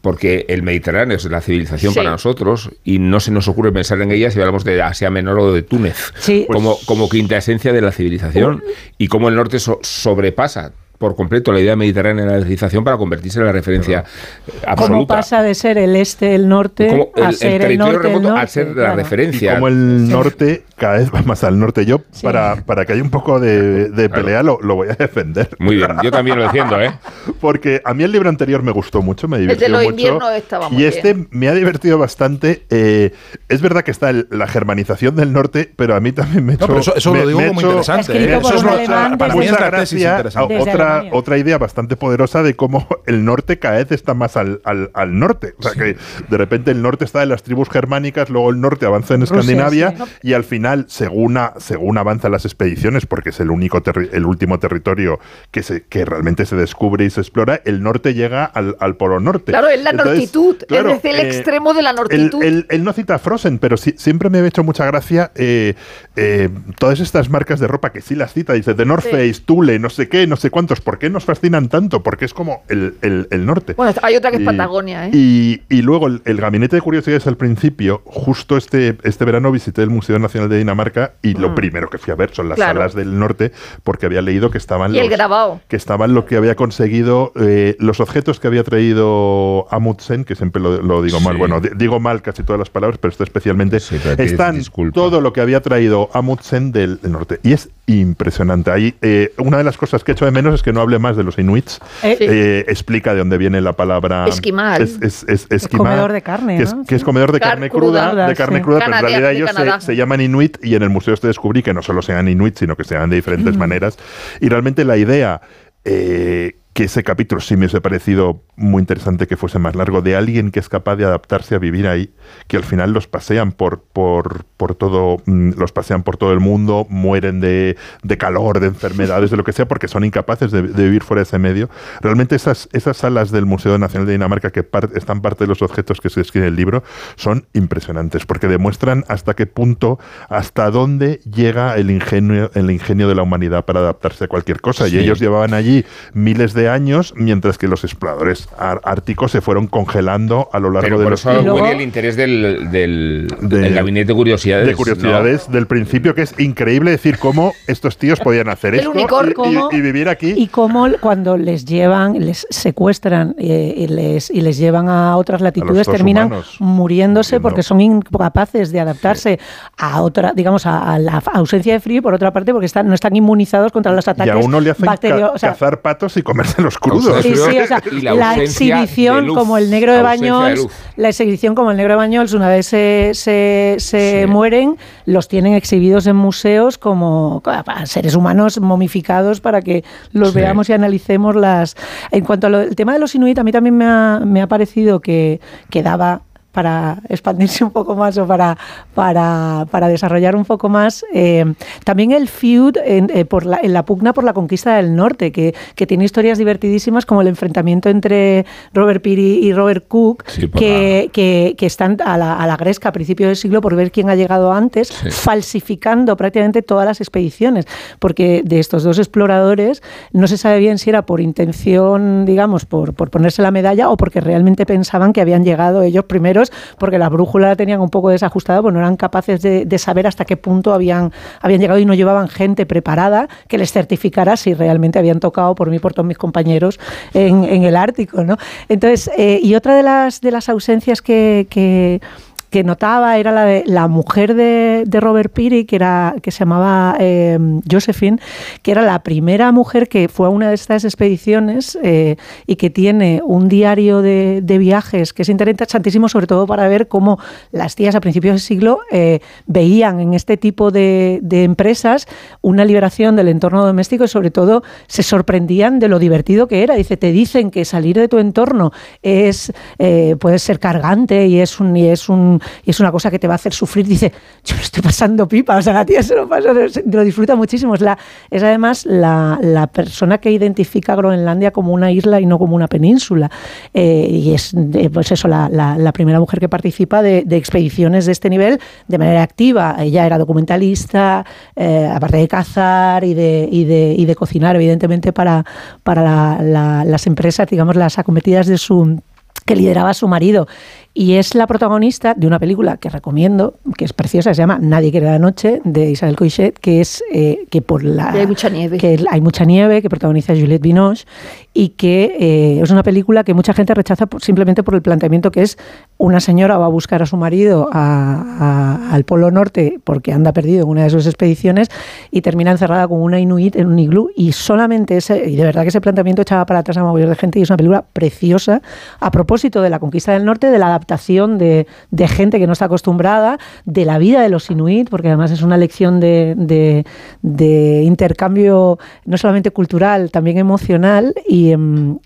Porque el Mediterráneo es la civilización Sí. para nosotros y no se nos ocurre pensar en ella si hablamos de Asia Menor o de Túnez Sí. como, como quinta esencia de la civilización y cómo el norte so- sobrepasa por completo la idea mediterránea de la civilización para convertirse en la referencia absoluta. Como pasa de ser el este, el norte, el, a el ser el territorio norte, el remoto norte, al ser la claro. Y referencia. como el norte cada vez va más al norte. Yo, Sí. para, para que haya un poco de, de Claro. pelea, lo, lo voy a defender. Muy bien, yo también lo defiendo, ¿eh? Porque a mí el libro anterior me gustó mucho, me divirtió los mucho. inviernos estaba muy y este bien. me ha divertido bastante. Eh, es verdad que está el- la germanización del norte, pero a mí también me ha No, hecho. pero eso, eso me- lo digo me como hecho- interesante. ¿eh? Eso es un lo- alemán para mí es la tesis gracia interesante. a Desde otra, idea bastante poderosa de cómo el norte cada vez está más al, al- al norte. O sea, que de repente el norte está en las tribus germánicas, luego el norte avanza en Rusia, Escandinavia sí. y al final, según, a- según avanzan las expediciones, porque es el único terri- el último territorio que, se, que realmente se descubre y se explora, el norte llega al, al polo norte. Claro, es la Entonces, nortitud, claro, es el eh, extremo de la nortitud. él- no cita Frozen, pero sí- siempre me ha hecho mucha gracia eh, eh, todas estas marcas de ropa que sí las cita. Dice The North. Face, Tule, no sé qué, no sé cuántos. Museos, ¿por qué nos fascinan tanto? Porque es como el, el- el norte. Bueno, hay otra que es Y- Patagonia, ¿eh? Y, y luego el, el gabinete de curiosidades al principio, justo este, este verano visité el Museo Nacional de Dinamarca y lo primero que fui a ver son las Mm. Claro. salas del norte porque había leído que estaban Y el los, grabado. que estaban lo que había conseguido, eh, los objetos que había traído Amundsen, que siempre lo, lo digo mal, bueno, di- digo mal casi todas las palabras, pero esto especialmente, Sí, están todo lo que había traído Amundsen del, del norte. Y es impresionante. Ahí, eh, una de las cosas que echo de menos es que no hable más de los inuits. Eh, Sí. Eh, explica de dónde viene la palabra Esquimal. Es, es, es- esquimal, comedor de carne, que es, ¿no? que es comedor de Car- carne cruda. cruda, de carne Sí. cruda, pero en realidad ellos se, se llaman inuit y en el museo este descubrí que no solo sean inuit, sino que sean de diferentes maneras. Y realmente la idea eh, que ese capítulo sí me hubiese parecido muy interesante que fuese más largo, de alguien que es capaz de adaptarse a vivir ahí, que al final los pasean por, por, por todo, mm, los pasean por todo el mundo, mueren de, de calor, de enfermedades, de lo que sea, porque son incapaces de, de vivir fuera de ese medio. Realmente esas, esas salas del Museo Nacional de Dinamarca que par- están parte de los objetos que se escribe en el libro son impresionantes, porque demuestran hasta qué punto, hasta dónde llega el ingenio, el ingenio de la humanidad para adaptarse a cualquier cosa. Sí. Y ellos llevaban allí miles de años, mientras que los exploradores ar- árticos se fueron congelando a lo largo Pero de por los eso Y luego- el interés del, del, De- del gabinete de curiosidades. de curiosidades del principio, que es increíble decir cómo estos tíos podían hacer El esto y- y, ¿Cómo? y vivir aquí. Y cómo cuando les llevan, les secuestran eh, y, les, y les llevan a otras latitudes, otros terminan humanos. muriéndose Muriendo. porque son incapaces de adaptarse a otra, digamos, a, a la ausencia de frío y por otra parte porque están, no están inmunizados contra los y ataques a uno le hacen ca- bacterio- o sea, cazar patos y comérselos crudos. Sí, sí, o sea, Y la de exhibición luz, como el negro de de Bañols, la exhibición como el negro de Bañols, una vez se, se, se Sí. mueren, los tienen exhibidos en museos como seres humanos momificados para que los Sí. veamos y analicemos las... En cuanto al tema de los inuit, a mí también me ha, me ha parecido que, que daba para expandirse un poco más o para, para, para desarrollar un poco más. eh, también el feud en, eh, por la, en la pugna por la conquista del norte, que, que tiene historias divertidísimas como el enfrentamiento entre Robert Peary y Robert Cook, Sí, que, que, que están a la, a la gresca a principios del siglo por ver quién ha llegado antes, Sí. falsificando prácticamente todas las expediciones, porque de estos dos exploradores no se sabe bien si era por intención, digamos, por, por ponerse la medalla o porque realmente pensaban que habían llegado ellos porque la brújula la tenían un poco desajustada, pues no eran capaces de, saber hasta qué punto habían, habían llegado y no llevaban gente preparada que les certificara si realmente habían tocado por mí por todos mis compañeros en, el Ártico. ¿no? Entonces, eh, y otra de las, de las ausencias que que notaba era la de la mujer de, de Robert Peary, que, era, que se llamaba eh, Josephine, que era la primera mujer que fue a una de estas expediciones eh, y que tiene un diario de, de viajes que es interesantísimo, sobre todo para ver cómo las tías a principios del siglo eh, veían en este tipo de, de empresas una liberación del entorno doméstico y sobre todo se sorprendían de lo divertido que era. Dice, te dicen que salir de tu entorno es eh, puede ser cargante y es un y es un y es una cosa que te va a hacer sufrir. Dice, yo lo estoy pasando pipa, o sea, la tía se lo pasa, lo disfruta muchísimo. Es, la, es además la, la persona que identifica a Groenlandia como una isla y no como una península. Eh, y es, eh, pues eso, la, la, primera mujer que participa de, expediciones de este nivel de manera activa. Ella era documentalista, eh, aparte de cazar y de, y de, y de cocinar, evidentemente, para, para la, la, las empresas, digamos, las acometidas de su que lideraba su marido y es la protagonista de una película que recomiendo, que es preciosa, se llama Nadie quiere la noche, de Isabel Coixet, que es eh, que por la... Y hay mucha nieve. Que hay mucha nieve, que protagoniza Juliette Binoche, y que eh, es una película que mucha gente rechaza por, simplemente por el planteamiento que es una señora va a buscar a su marido a, a, al Polo Norte porque anda perdido en una de sus expediciones y termina encerrada con una inuit en un iglú y solamente ese, y de verdad que ese planteamiento echaba para atrás a mogollón de gente y es una película preciosa a propósito de la conquista del norte, de la adaptación de, de, gente que no está acostumbrada, de la vida de los inuit, porque además es una lección de, de, de intercambio no solamente cultural, también emocional y,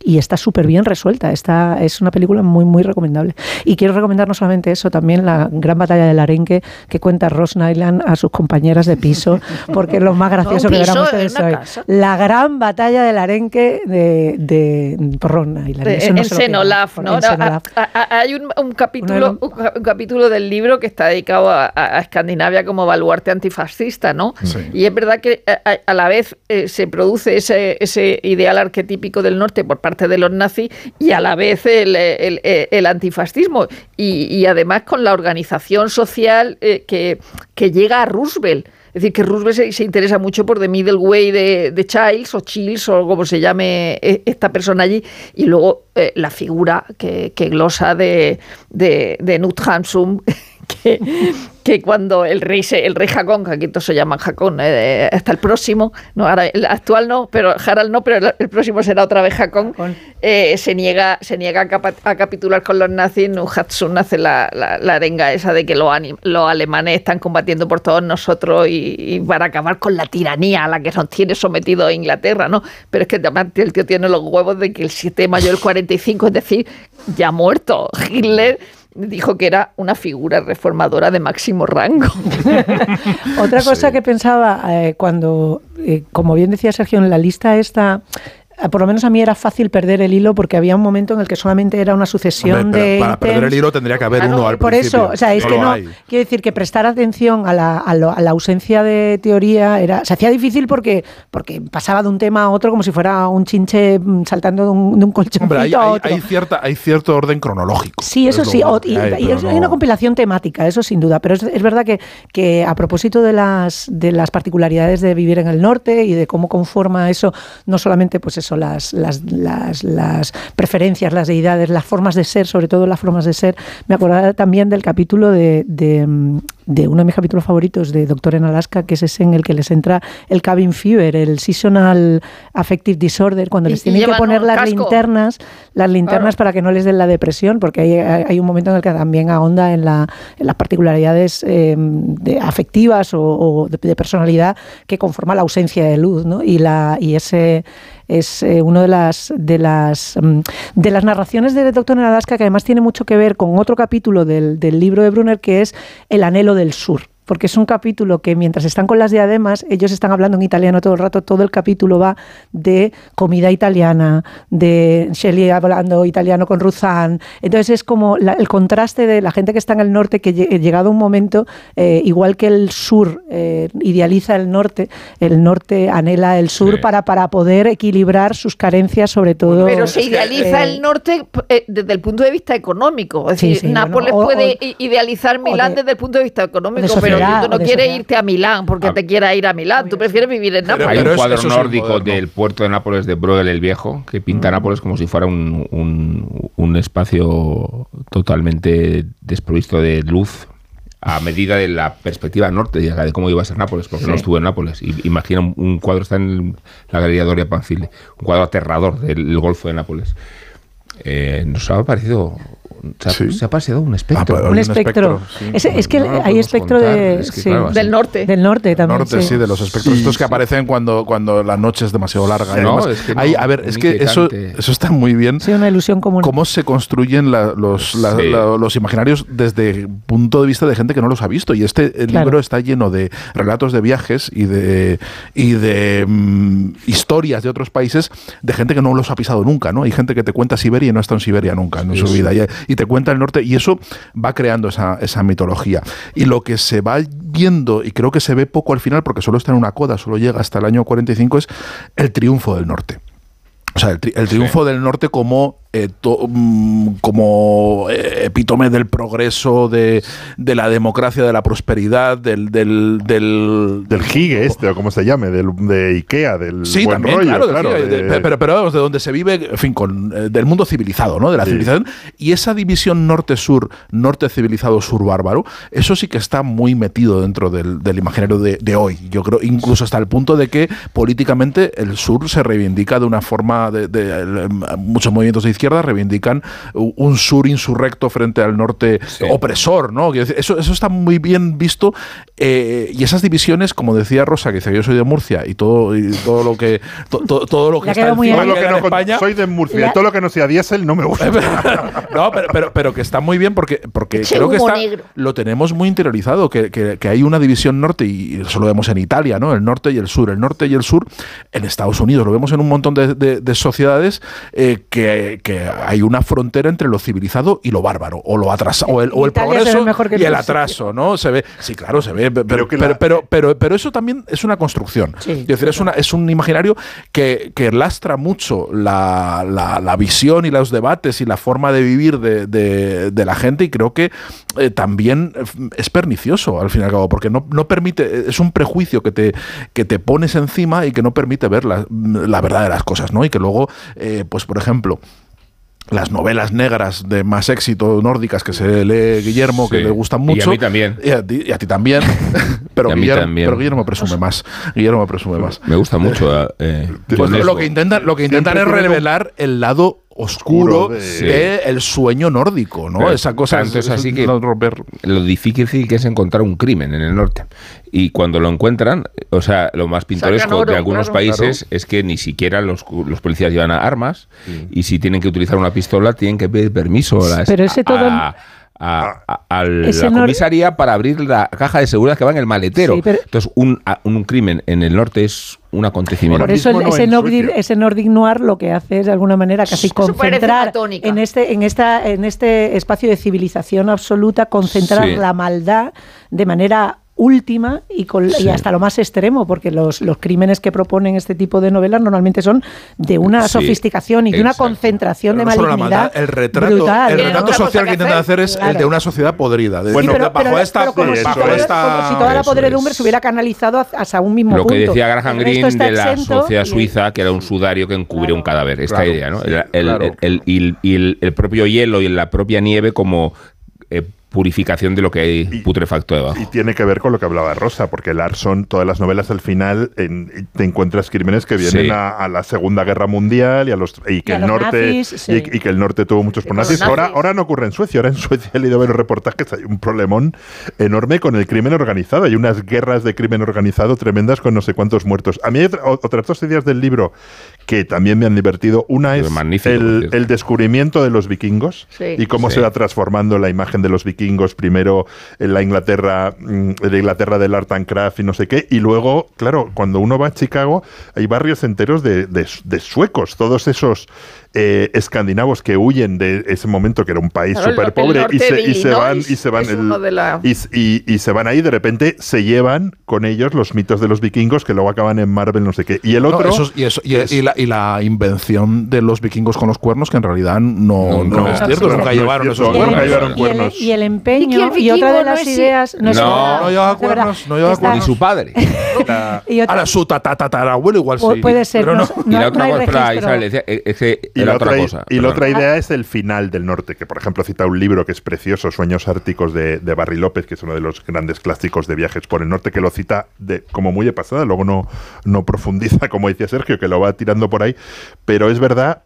y está súper bien resuelta. Está, es una película muy, muy recomendable. Y quiero recomendar no solamente eso, también la gran batalla del arenque que cuenta Ross Nyland a sus compañeras de piso, porque es lo más gracioso no, que verán ustedes hoy. Casa. La gran batalla del arenque de, de, por Ron Island. De, en Senolaf, ¿no? A, a, hay un, un capítulo, un, ca- un capítulo del libro que está dedicado a, Escandinavia como baluarte antifascista, ¿no? Y es verdad que a, a- a la vez eh, se produce ese, ese ideal arquetípico del norte por parte de los nazis y a la vez el, el- el- el antifascismo. Y, y además con la organización social eh, que, que llega a Roosevelt. Es decir, que Roosevelt se, interesa mucho por The Middle Way de, de Childs o Childs o como se llame eh, esta persona allí. Y luego eh, la figura que, que glosa de, de, de Knut Hamsun, que, que cuando el rey se, el rey Hakon, que aquí todos se llaman Hakon, eh, hasta el próximo, no, ahora el actual no, pero Harald no, pero el, el próximo será otra vez Hakon, eh, se niega, se niega a, capa- a capitular con los nazis, Nuhatsun hace la, la, la arenga esa de que los, los alemanes están combatiendo por todos nosotros y, y para acabar con la tiranía a la que nos tiene sometido Inglaterra, ¿no? Pero es que además el tío tiene los huevos de que el 7 de mayo del 45, es decir, ya muerto, Hitler dijo que era una figura reformadora de máximo rango. Otra cosa que pensaba eh, cuando, eh, como bien decía Sergio, en la lista esta, por lo menos a mí era fácil perder el hilo porque había un momento en el que solamente era una sucesión Hombre, de para perder ítems. el hilo tendría que haber Claro, uno al por principio. eso, o sea, es No que no. hay. Quiero decir que prestar atención a la, a lo- a la ausencia de teoría era, se hacía difícil porque, porque pasaba de un tema a otro como si fuera un chinche mm, saltando de un, de un colchoncito Hombre, hay, a hay- otro. hay cierta, hay cierto orden cronológico. Sí, eso Es sí, o- y, hay, y es- no- hay una compilación temática, eso sin duda, pero es, es verdad que, que a propósito de las, de las particularidades de vivir en el norte y de cómo conforma eso, no solamente pues eso, las, las, las, preferencias, las deidades, las formas de ser, sobre todo las formas de ser, me acordaba también del capítulo de, de, mm, de uno de mis capítulos favoritos de Doctor en Alaska, que es ese en el que les entra el cabin fever, el seasonal affective disorder, cuando Y- les tienen que poner las linternas, las linternas Claro. para que no les den la depresión, porque hay, hay un momento en el que también ahonda en, la, en las particularidades eh, de afectivas o, o de, de personalidad que conforma la ausencia de luz, ¿no? Y la y ese es eh, una de las de las mm, de las narraciones de Doctor en Alaska que además tiene mucho que ver con otro capítulo del, del libro de Brunner que es el anhelo del sur porque es un capítulo que mientras están con las diademas, ellos están hablando en italiano todo el rato, todo el capítulo va de comida italiana, de Shelley hablando italiano con Ruzan. Entonces es como la- el contraste de la gente que está en el norte, que lle- llegado un momento, eh, igual que el sur eh, idealiza el norte, el norte anhela el sur Sí. para, para poder equilibrar sus carencias, sobre todo. Pero se idealiza eh, el norte eh, desde el punto de vista económico. Es Sí, decir, sí, Nápoles bueno, o- puede o- idealizar Milán de- desde el punto de vista económico, de pero tú no quieres irte a Milán porque Ah. te quieras ir a Milán. Tú prefieres vivir en Nápoles. Hay un cuadro nórdico del puerto de Nápoles de Bruegel el Viejo que pinta Nápoles como si fuera un, un- un espacio totalmente desprovisto de luz a medida de la perspectiva norte de, de cómo iba a ser Nápoles, porque no estuvo en Nápoles. Y, imagina un, un cuadro, está en la Galería Doria Panfili, un cuadro aterrador del, del Golfo de Nápoles. Eh, nos ha parecido, se ha, Sí. se ha paseado un Ah, espectro. un espectro. espectro, sí. Es, es que No hay espectro contar, de, es que sí, claro, así- del norte. del norte también. norte, sí. de los espectros. Estos que aparecen cuando, cuando la noche es demasiado larga. y No, demás. es que no, Hay- a ver, es que eso, eso está muy bien. Sí, una ilusión común. Cómo se construyen la- los, la- Sí. la- los imaginarios desde el punto de vista de gente que no los ha visto. Y este el Claro. libro está lleno de relatos de viajes y de, y de mm, historias de otros países de gente que no los ha pisado nunca. ¿no? Hay gente que te cuenta Siberia y no ha estado en Siberia nunca en su vida. Y, y te cuenta el norte. Y eso va creando esa, esa mitología. Y lo que se va viendo, y creo que se ve poco al final, porque solo está en una coda, solo llega hasta el año 45, es el triunfo del norte. O sea, el, tri- el triunfo del norte como, eh, to- mm, como eh, epítome del progreso, de, de la democracia, de la prosperidad, del... del, del, Del Gigue este, o como se llame, del, de Ikea, del Sí, buen también, rollo, claro, claro, Giga, de- de- pero, pero vamos, de donde se vive, en fin, con, eh, del mundo civilizado, ¿no? De la Sí. civilización. Y esa división norte-sur, norte civilizado, sur bárbaro, eso sí que está muy metido dentro del, del imaginario de, hoy. Yo creo, incluso hasta el punto de que políticamente el sur se reivindica de una forma, de, muchos movimientos de izquierda reivindican un sur insurrecto frente al norte Sí. opresor, ¿no? Eso, eso está muy bien visto eh, y esas divisiones, como decía Rosa, que dice yo soy de Murcia y todo, y todo lo que to- to- todo lo que está Todo lo que en no España. soy de Murcia, La- y todo lo que no sea diésel no me gusta. no, pero, pero, pero que está muy bien porque, porque creo que está, negro. lo tenemos muy interiorizado, que, que- que hay una división norte, y eso lo vemos en Italia, ¿no? El norte y el sur. El norte y el sur en Estados Unidos. Lo vemos en un montón de, de- de sociedades eh, que, que que hay una frontera entre lo civilizado y lo bárbaro, o lo atrasado, o el, o el progreso mejor que y el atraso, ¿no? Se ve, sí, claro, se ve, pero, Pero pero, la- pero, pero, pero eso también es una construcción. Sí, es decir, es, una, es un imaginario que, que lastra mucho la, la- la visión y los debates y la forma de vivir de, de- de la gente y creo que eh, también eh, es pernicioso al fin y al cabo, porque no, no permite, es un prejuicio que te, que te pones encima y que no permite ver la, la verdad de las cosas, ¿no? Y que luego, eh, pues por ejemplo, las novelas negras de más éxito nórdicas que se lee Guillermo, que le gustan Y a mucho. mí también. Y a ti, y a ti también. pero, Y a mí Guillermo, también. pero Guillermo presume más. Guillermo presume más. Me gusta mucho. eh, Pues con lo, que intentan, lo que intentan es revelar el lado oscuro de, el sueño nórdico, ¿no? Pero Esa cosa tanto es así que- no romper. lo difícil que es encontrar un crimen en el norte. Y cuando lo encuentran, o sea, lo más pintoresco oro, de algunos claro. países es que ni siquiera los, los policías llevan armas y si tienen que utilizar una pistola tienen que pedir permiso a, la- Pero ese todo- a- a- a- a la comisaría para abrir la caja de seguridad que va en el maletero. Sí, pero- Entonces, un, a- un crimen en el norte es un acontecimiento. Por eso el- ese, en Nordic, ese Nordic Noir lo que hace es de alguna manera casi concentrar en este, en, esta, en este espacio de civilización absoluta, concentrar Sí. la maldad de manera última y, con- y hasta lo más extremo, porque los, los crímenes que proponen este tipo de novelas normalmente son de una Sí, sofisticación y de una concentración de No malignidad maldad, el retrato, brutal, el retrato social que que intentan hacer. es el de una sociedad podrida. De- Bueno, pero, bajo pero- esta, pero como, si toda, es. como si toda la podredumbre es. se hubiera canalizado hacia un mismo Lo que punto. decía Graham El resto Greene de la sociedad suiza, que era un sudario que Claro. un cadáver. Esta Claro, idea, ¿no? sí, el propio hielo y la propia nieve como eh, purificación de lo que hay Y- putrefacto debajo. Y tiene que ver con lo que hablaba Rosa, porque Larson, todas las novelas al final en- te encuentras crímenes que vienen Sí. a, a la Segunda Guerra Mundial y a los y que Y a el los norte nazis, sí. y, y que el norte tuvo muchos nazis. Ahora, ahora no ocurre en Suecia, ahora en Suecia he leído varios reportajes, hay un problemón enorme con el crimen organizado, hay unas guerras de crimen organizado tremendas con no sé cuántos muertos. A mí hay otra- otras dos ideas del libro que también me han divertido. Una es el, descubrimiento de los vikingos Sí. y cómo Sí. se va transformando la imagen de los vikingos primero en la Inglaterra, mm, en la Inglaterra del art and craft y no sé qué, y luego, claro, cuando uno va a Chicago hay barrios enteros de, de- de suecos, todos esos eh, escandinavos que huyen de ese momento que era un país Claro, súper pobre y se, y se van y se van es el- la- y, y- y se van ahí de repente se llevan con ellos los mitos de los vikingos que luego acaban en Marvel no sé qué y el No, otro eso es- y, eso- y- y la, y la invención de los vikingos con los cuernos, que en realidad no, No, no no, es no, cierto, no, nunca no es llevaron esos cuernos. y el- cuernos. Y el, Y que empeño y, otra de las no es- ideas no, es No, no llevaba es cuernos, no llevaba Ni su padre. Ahora su tatatarabuelo igual sí. puede ser, pero no, no. y no- la otra no cosa. Isabel, Y la, otra, otra, i- cosa. y la perdón. otra idea es el final del norte, que por ejemplo cita un libro que es precioso, Sueños Árticos de, de Barry López, que es uno de los grandes clásicos de viajes por el norte, que lo cita de, como muy de pasada, luego no, no profundiza, como decía Sergio, que lo va tirando por ahí, pero es verdad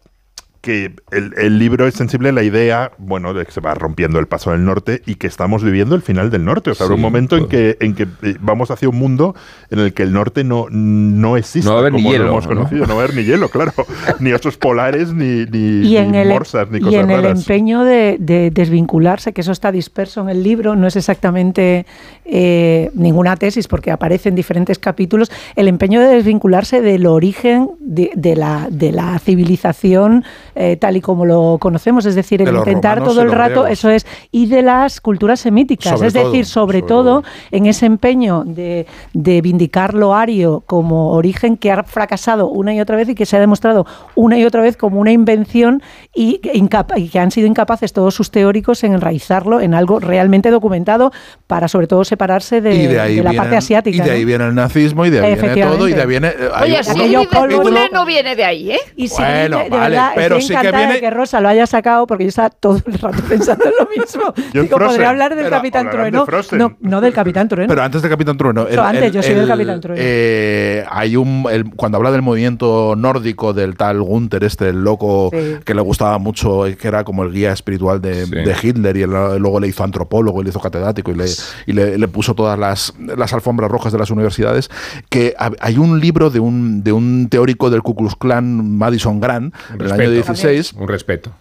que el, el libro es sensible a la idea, bueno, de que se va rompiendo el paso del norte y que estamos viviendo el final del norte. O sea, habrá un momento en pues. que, en que eh, vamos hacia un mundo en el que el norte no, no existe No va a haber ni como hielo, lo hemos ¿no? conocido. No va a haber ni hielo, claro. ni osos polares, ni, ni, y en ni el, morsas, ni y cosas en el empeño de, de desvincularse, que eso está disperso en el libro, no es exactamente eh, ninguna tesis porque aparece en diferentes capítulos, el empeño de desvincularse del origen de, de la, de la civilización eh, tal y como lo conocemos, es decir, el De intentar romanos todo el rato, griegos. eso es, y de las culturas semíticas, Sobre es todo, decir, sobre, sobre todo, todo. en ese empeño de, de vindicar lo ario como origen que ha fracasado una y otra vez y que se ha demostrado una y otra vez como una invención y que, incapa- y que han sido incapaces todos sus teóricos en enraizarlo en algo realmente documentado para sobre todo separarse de, la viene, parte asiática. Y de ahí ¿no? viene el nazismo y de ahí viene todo y de ahí viene... hay Oye, si no viene de ahí, ¿eh? Y sí, Bueno, de, de vale, verdad, pero estoy sí que encantada viene- de que Rosa lo haya sacado porque yo estaba todo el rato pensando en lo mismo. John Digo, Frozen. podría hablar del Capitán de Trueno. No, no del Capitán Trueno. Pero antes de Capitán Trueno. Eso antes, yo soy del Capitán Trueno. eh, hay un, el- cuando habla del movimiento nórdico del tal Gunther, este, el loco Sí. que le gustaba mucho, eh, que era como el guía espiritual de, Sí. de Hitler, y luego le hizo antropólogo, y le hizo catedrático y le, y le, le puso todas las, las alfombras rojas de las universidades. Que hay un libro de un, de un teórico del Ku Klux Klan, Madison Grant, Un del año respeto. 16, Un respeto.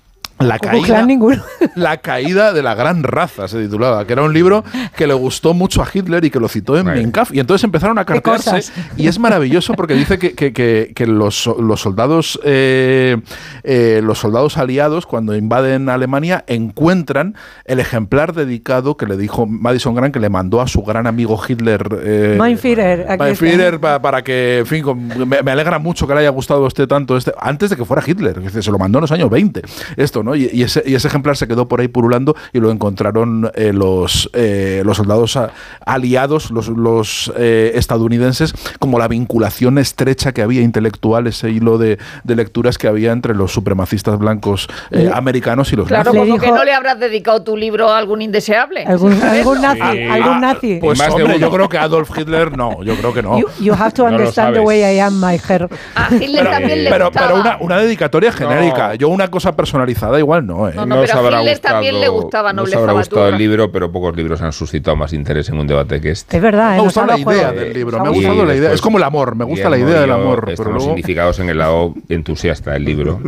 La caída, ninguno. la caída de la gran raza se titulaba, que era un libro que le gustó mucho a Hitler y que lo citó en Vale. Mein Kampf. Y entonces empezaron a cartearse. Y es maravilloso porque dice que, que- que- que los, los soldados eh, eh, los soldados aliados, cuando invaden Alemania, encuentran el ejemplar dedicado que le dijo Madison Grant, que le mandó a su gran amigo Hitler. Eh, Mein Führer, aquí Mein está. Führer, pa- para que, en fin, con- me, me alegra mucho que le haya gustado a usted tanto este, antes de que fuera Hitler, se lo mandó en los años 20, esto, ¿no? Y, y ese, y ese ejemplar se quedó por ahí purulando y lo encontraron eh, los, eh, los soldados a- aliados, los, los eh, estadounidenses, como la vinculación estrecha que había intelectual, ese hilo de, de lecturas que había entre los supremacistas blancos eh, americanos y los Claro, Le como que dijo- no le habrás dedicado tu libro a algún indeseable. Algún, algún nazi, Sí. algún Ah, nazi. Pues Más de hombre, uno. yo creo que Adolf Hitler no, yo creo que no. You, you have to No understand the sabes. way I am, my hair. A Hitler Pero, también le pero, pero una, una dedicatoria genérica. No. Yo una cosa personalizada igual no, ¿eh? No, no, os pero a Hitler también le gustaba no os Nobleza habrá gustado el libro, pero pocos libros han suscitado más interés en un debate que este. Es verdad, Me ¿eh? ha Nos gustado ha la idea juego. del libro, Nos me ha ha gustado la idea. después Es como el amor, me gusta la idea del amor. Estamos significados en el lado entusiasta del libro,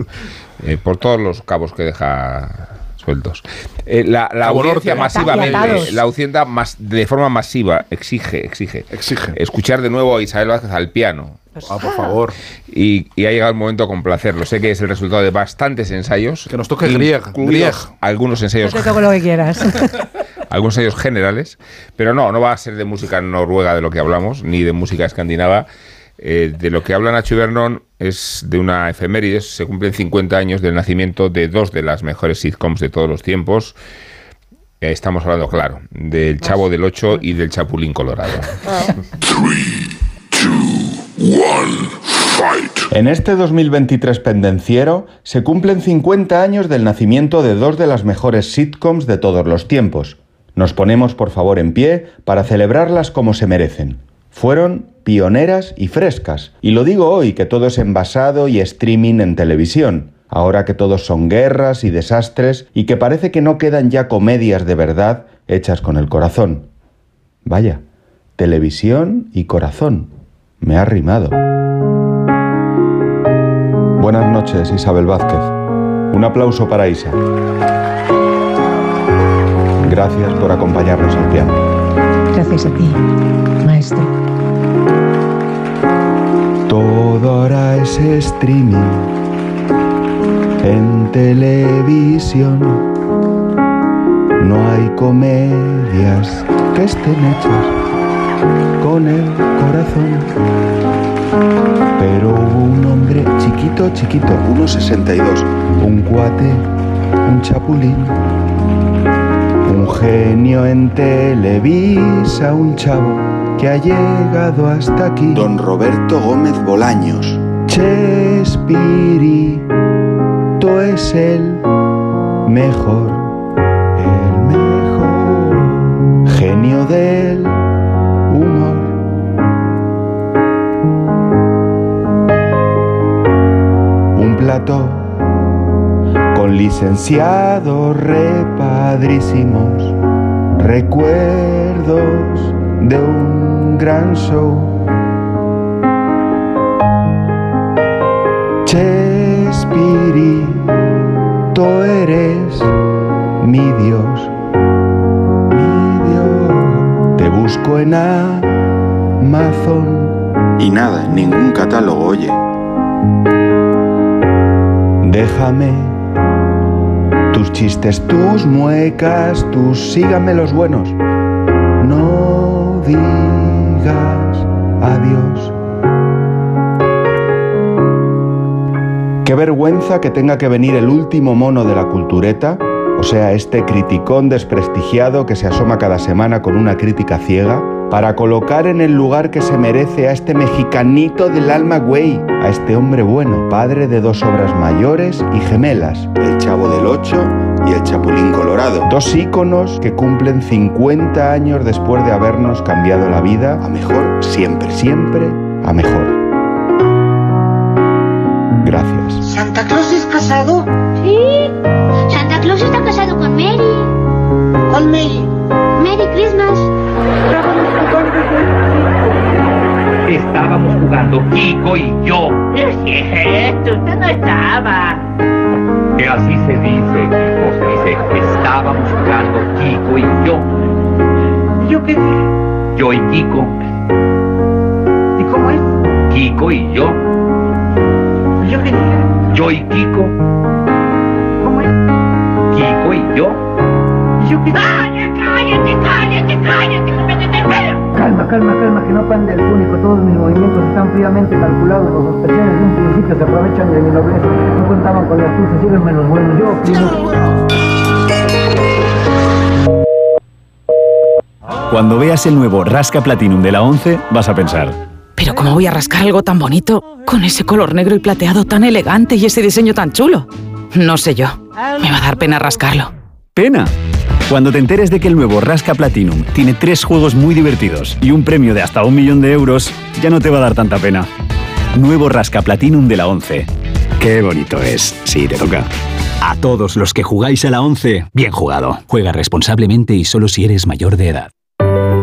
eh, por todos los cabos que deja Eh, la la audiencia Norte. masivamente, la audiencia más, de forma masiva exige, exige, Exige. escuchar de nuevo a Isabel Vázquez al piano. ah, por favor. Y, y ha llegado el momento de complacerlo. Sé que es el resultado de bastantes ensayos. Que nos toque Grieg. Algunos ensayos Yo te toco lo que quieras. algunos ensayos generales, pero no, no va a ser de música noruega de lo que hablamos, ni de música escandinava. Eh, de lo que habla Nacho Vernon es de una efeméride, se cumplen 50 años del nacimiento de dos de las mejores sitcoms de todos los tiempos. Eh, estamos hablando, claro, del Chavo del Ocho y del Chapulín Colorado. En este 2023 pendenciero se cumplen 50 años del nacimiento de dos de las mejores sitcoms de todos los tiempos. Nos ponemos por favor en pie para celebrarlas como se merecen. Fueron pioneras y frescas. Y lo digo hoy que todo es envasado y streaming en televisión. Ahora que todos son guerras y desastres y que parece que no quedan ya comedias de verdad hechas con el corazón. Vaya, televisión y corazón. Me ha rimado. Buenas noches, Isabel Vázquez. Un aplauso para Isa. Gracias por acompañarnos al piano. Gracias a ti, maestro. Todo ahora es streaming en televisión. No hay comedias que estén hechas con el corazón. Pero hubo un hombre chiquito, chiquito, 1,62, un cuate, un chapulín, un genio en Televisa, un chavo que ha llegado hasta aquí. Don Roberto Gómez Bolaños. Chespirito es el mejor, el mejor genio del humor. Un plato con licenciados repadrísimos, recuerdos de un gran show. Chespirito eres mi Dios, mi Dios. Te busco en Amazon, Y nada, ningún catálogo, oye. déjame tus chistes, tus muecas, tus síganme los buenos. No digas adiós. Qué vergüenza que tenga que venir el último mono de la cultureta, o sea, este criticón desprestigiado que se asoma cada semana con una crítica ciega, para colocar en el lugar que se merece a este mexicanito del alma güey, a este hombre bueno, padre de dos obras mayores y gemelas, El Chavo del Ocho y el Chapulín Colorado. dos íconos que cumplen 50 años después de habernos cambiado la vida A mejor siempre. siempre a mejor. Gracias. ¿Santa Claus es casado? Sí. Santa Claus está casado con Mary. Con Mary. Merry Christmas. Estábamos jugando Kiko y yo. No es cierto, usted no estaba. Que así se dice, Kiko, se dice, estábamos jugando Kiko y yo. ¿Yo qué dije? Yo y Kiko. ¿Y cómo es? Kiko y yo. ¿Yo qué dije? Yo y Kiko. ¿Cómo es? Kiko y yo. ¿Yo qué dije? ¡Cállate, Calma, calma, calma, que no pande el público. Todos mis movimientos están fríamente calculados. Los sospechosos de un principio se aprovechan de mi nobleza. No contaban con las dulces, sígueme los buenos. Yo, primo. Cuando veas el nuevo Rasca Platinum de la 11, vas a pensar, Pero ¿cómo voy a rascar algo tan bonito con ese color negro y plateado tan elegante y ese diseño tan chulo? No sé yo. Me va a dar pena rascarlo. ¡pena! Cuando te enteres de que el nuevo Rasca Platinum tiene tres juegos muy divertidos y un premio de hasta un millón de euros, ya no te va a dar tanta pena. Nuevo Rasca Platinum de la 11. Qué bonito es. Sí, te toca. A todos los que jugáis a la 11, bien jugado. Juega responsablemente y solo si eres mayor de edad.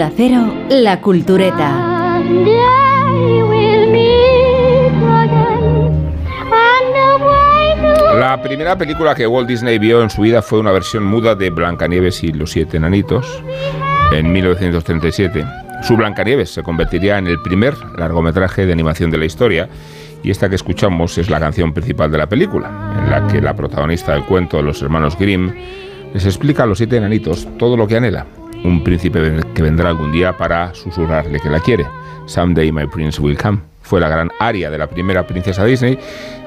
Onda Cero, La Cultureta. La primera película que Walt Disney vio en su vida fue una versión muda de Blancanieves y los siete enanitos en 1937. Su Blancanieves se convertiría en el primer largometraje de animación de la historia y esta que escuchamos es la canción principal de la película, en la que la protagonista del cuento de los hermanos Grimm les explica a los siete enanitos todo lo que anhela. Un príncipe que vendrá algún día para susurrarle que la quiere. Someday my prince will come. Fue la gran aria de la primera princesa Disney,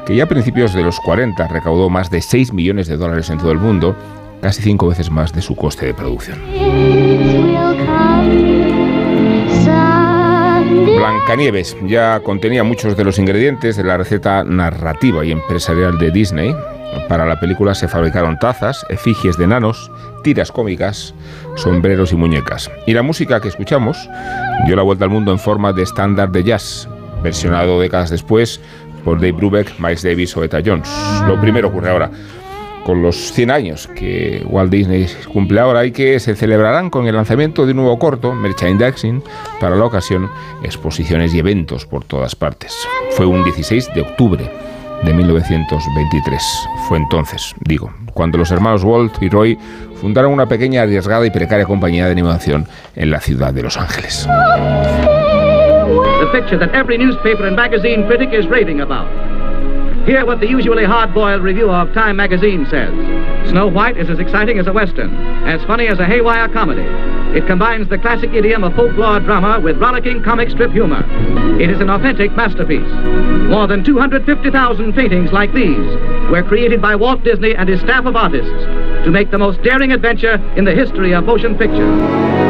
que ya a principios de los 40 recaudó más de 6 millones de dólares en todo el mundo, casi cinco veces más de su coste de producción. Blancanieves ya contenía muchos de los ingredientes de la receta narrativa y empresarial de Disney. Para la película se fabricaron tazas, efigies de enanos, tiras cómicas, sombreros y muñecas. Y la música que escuchamos dio la vuelta al mundo en forma de estándar de jazz, versionado décadas después por Dave Brubeck, Miles Davis o Etta Jones. Lo primero ocurre ahora con los 100 años que Walt Disney cumple ahora y que se celebrarán con el lanzamiento de un nuevo corto, merchandising, para la ocasión, exposiciones y eventos por todas partes. Fue un 16 de octubre de 1923. Fue entonces, digo, cuando los hermanos Walt y Roy fundaron una pequeña, arriesgada y precaria compañía de animación en la ciudad de Los Ángeles. The picture that every newspaper and magazine critic is raving about. Hear what the usually hard-boiled review of Time magazine says. Snow White is as exciting as a western, as funny as a haywire comedy. It combines the classic idiom of folklore drama with rollicking comic strip humor. It is an authentic masterpiece. More than 250,000 paintings like these were created by Walt Disney and his staff of artists to make the most daring adventure in the history of motion picture.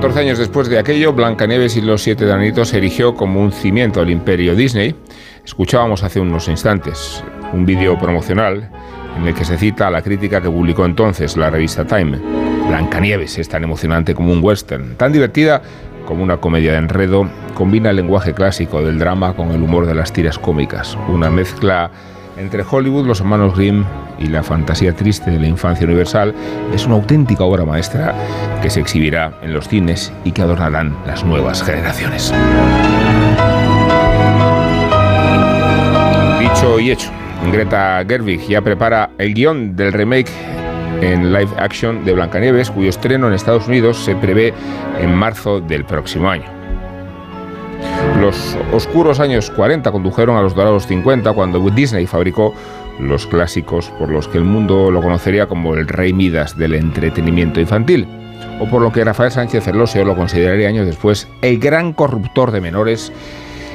14 años después de aquello, Blancanieves y los siete danitos erigió como un cimiento del imperio Disney. Escuchábamos hace unos instantes un vídeo promocional en el que se cita la crítica que publicó entonces la revista Time. Blancanieves es tan emocionante como un western, tan divertida como una comedia de enredo, combina el lenguaje clásico del drama con el humor de las tiras cómicas, una mezcla entre Hollywood, los hermanos Grimm y la fantasía triste de la infancia universal, es una auténtica obra maestra que se exhibirá en los cines y que adornarán las nuevas generaciones. Dicho y hecho, Greta Gerwig ya prepara el guion del remake en live action de Blancanieves, cuyo estreno en Estados Unidos se prevé en marzo del próximo año. Los oscuros años 40 condujeron a los dorados 50 cuando Disney fabricó los clásicos por los que el mundo lo conocería como el rey Midas del entretenimiento infantil, o por lo que Rafael Sánchez Ferlosio lo consideraría años después el gran corruptor de menores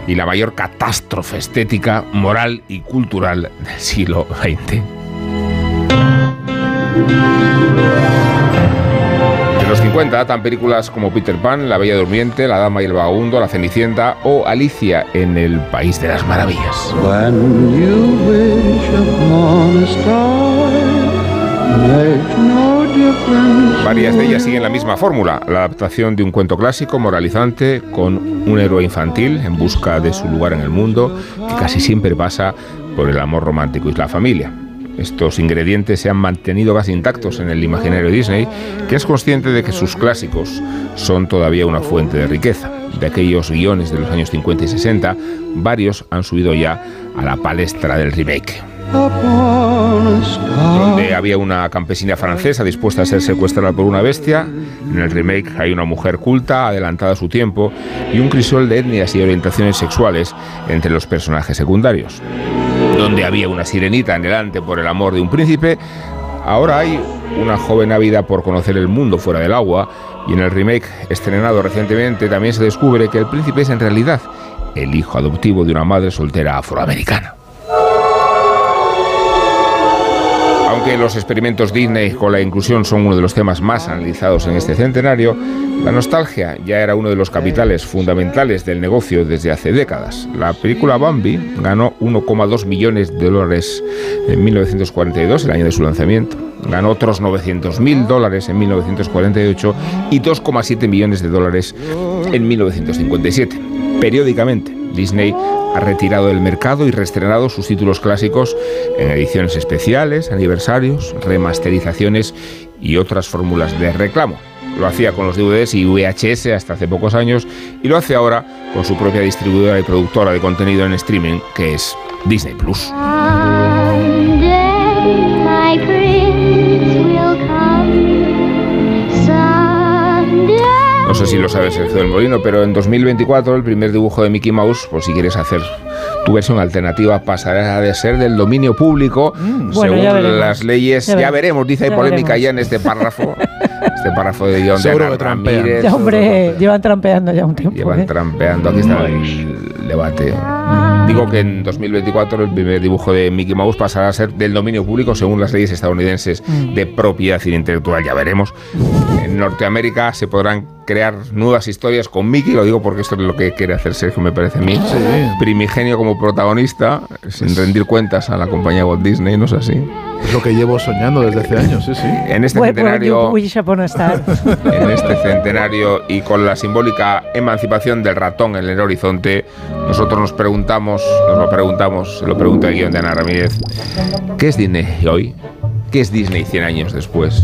y la mayor catástrofe estética, moral y cultural del siglo XX. Los 50 datan películas como Peter Pan, La Bella Durmiente, La Dama y el Vagabundo, La Cenicienta o Alicia en el País de las Maravillas. Varias de ellas siguen la misma fórmula, la adaptación de un cuento clásico moralizante con un héroe infantil en busca de su lugar en el mundo, que casi siempre pasa por el amor romántico y la familia. Estos ingredientes se han mantenido casi intactos en el imaginario Disney, que es consciente de que sus clásicos son todavía una fuente de riqueza. De aquellos guiones de los años 50 y 60, varios han subido ya a la palestra del remake. Donde había una campesina francesa dispuesta a ser secuestrada por una bestia. En el remake hay una mujer culta, adelantada a su tiempo, y un crisol de etnias y orientaciones sexuales entre los personajes secundarios. Donde había una sirenita anhelante por el amor de un príncipe, ahora hay una joven ávida por conocer el mundo fuera del agua, y en el remake estrenado recientemente también se descubre que el príncipe es en realidad el hijo adoptivo de una madre soltera afroamericana. Aunque los experimentos Disney con la inclusión son uno de los temas más analizados en este centenario, la nostalgia ya era uno de los capitales fundamentales del negocio desde hace décadas. La película Bambi ganó 1,2 millones de dólares en 1942, el año de su lanzamiento. Ganó otros 900 mil dólares en 1948 y 2,7 millones de dólares en 1957. Periódicamente, Disney ha retirado del mercado y reestrenado sus títulos clásicos en ediciones especiales, aniversarios, remasterizaciones y otras fórmulas de reclamo. Lo hacía con los DVDs y VHS hasta hace pocos años y lo hace ahora con su propia distribuidora y productora de contenido en streaming, que es Disney Plus. No sé si lo sabes, Sergio del Molino, pero en 2024 el primer dibujo de Mickey Mouse, por si quieres hacer tu versión alternativa, pasará de ser del dominio público bueno, según las leyes. Ya Ya, veremos. dice, hay Ya polémica veremos. ya en este párrafo. este párrafo de John Seguro de que trampean. Ramírez. Ya, hombre, llevan trampeando ya un tiempo. Llevan ¿eh? trampeando, aquí está el debate. Digo que en 2024 el primer dibujo de Mickey Mouse pasará a ser del dominio público según las leyes estadounidenses de propiedad intelectual, ya veremos. En Norteamérica se podrán crear nuevas historias con Mickey, lo digo porque esto es lo que quiere hacer Sergio, me parece a mí. Primigenio como protagonista, sin rendir cuentas a la compañía Walt Disney, ¿no es así? Es lo que llevo soñando desde hace años, sí, sí. En este well, centenario... en este centenario y con la simbólica emancipación del ratón en el horizonte, nosotros nos preguntamos, nos lo preguntamos, se lo pregunta el guion de Ana Ramírez, ¿qué es Disney hoy? ¿Qué es Disney 100 años después?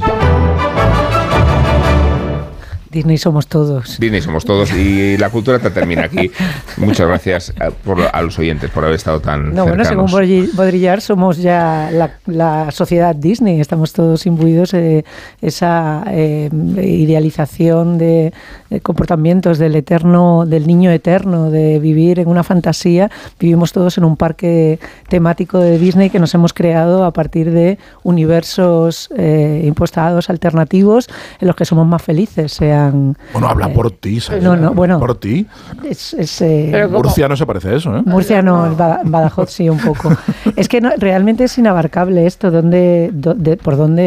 Disney somos todos. Disney somos todos y la cultura te termina aquí. Muchas gracias eh, por- a los oyentes por haber estado tan No, bueno, según cercanos. Baudri- Baudrillard somos ya la, la sociedad Disney, estamos todos imbuidos de esa eh, idealización de, de comportamientos del eterno, del niño eterno, de vivir en una fantasía. Vivimos todos en un parque temático de Disney que nos hemos creado a partir de universos eh, impostados, alternativos, en los que somos más felices, sean... Bueno, habla eh, por ti, Saida. no, no, bueno. Por ti. Es, es, eh, Pero. Murcia no se parece a eso, ¿eh? Murcia no, el Bada- Badajoz sí un poco. Es que no- realmente es inabarcable esto, dónde, do- de- por dónde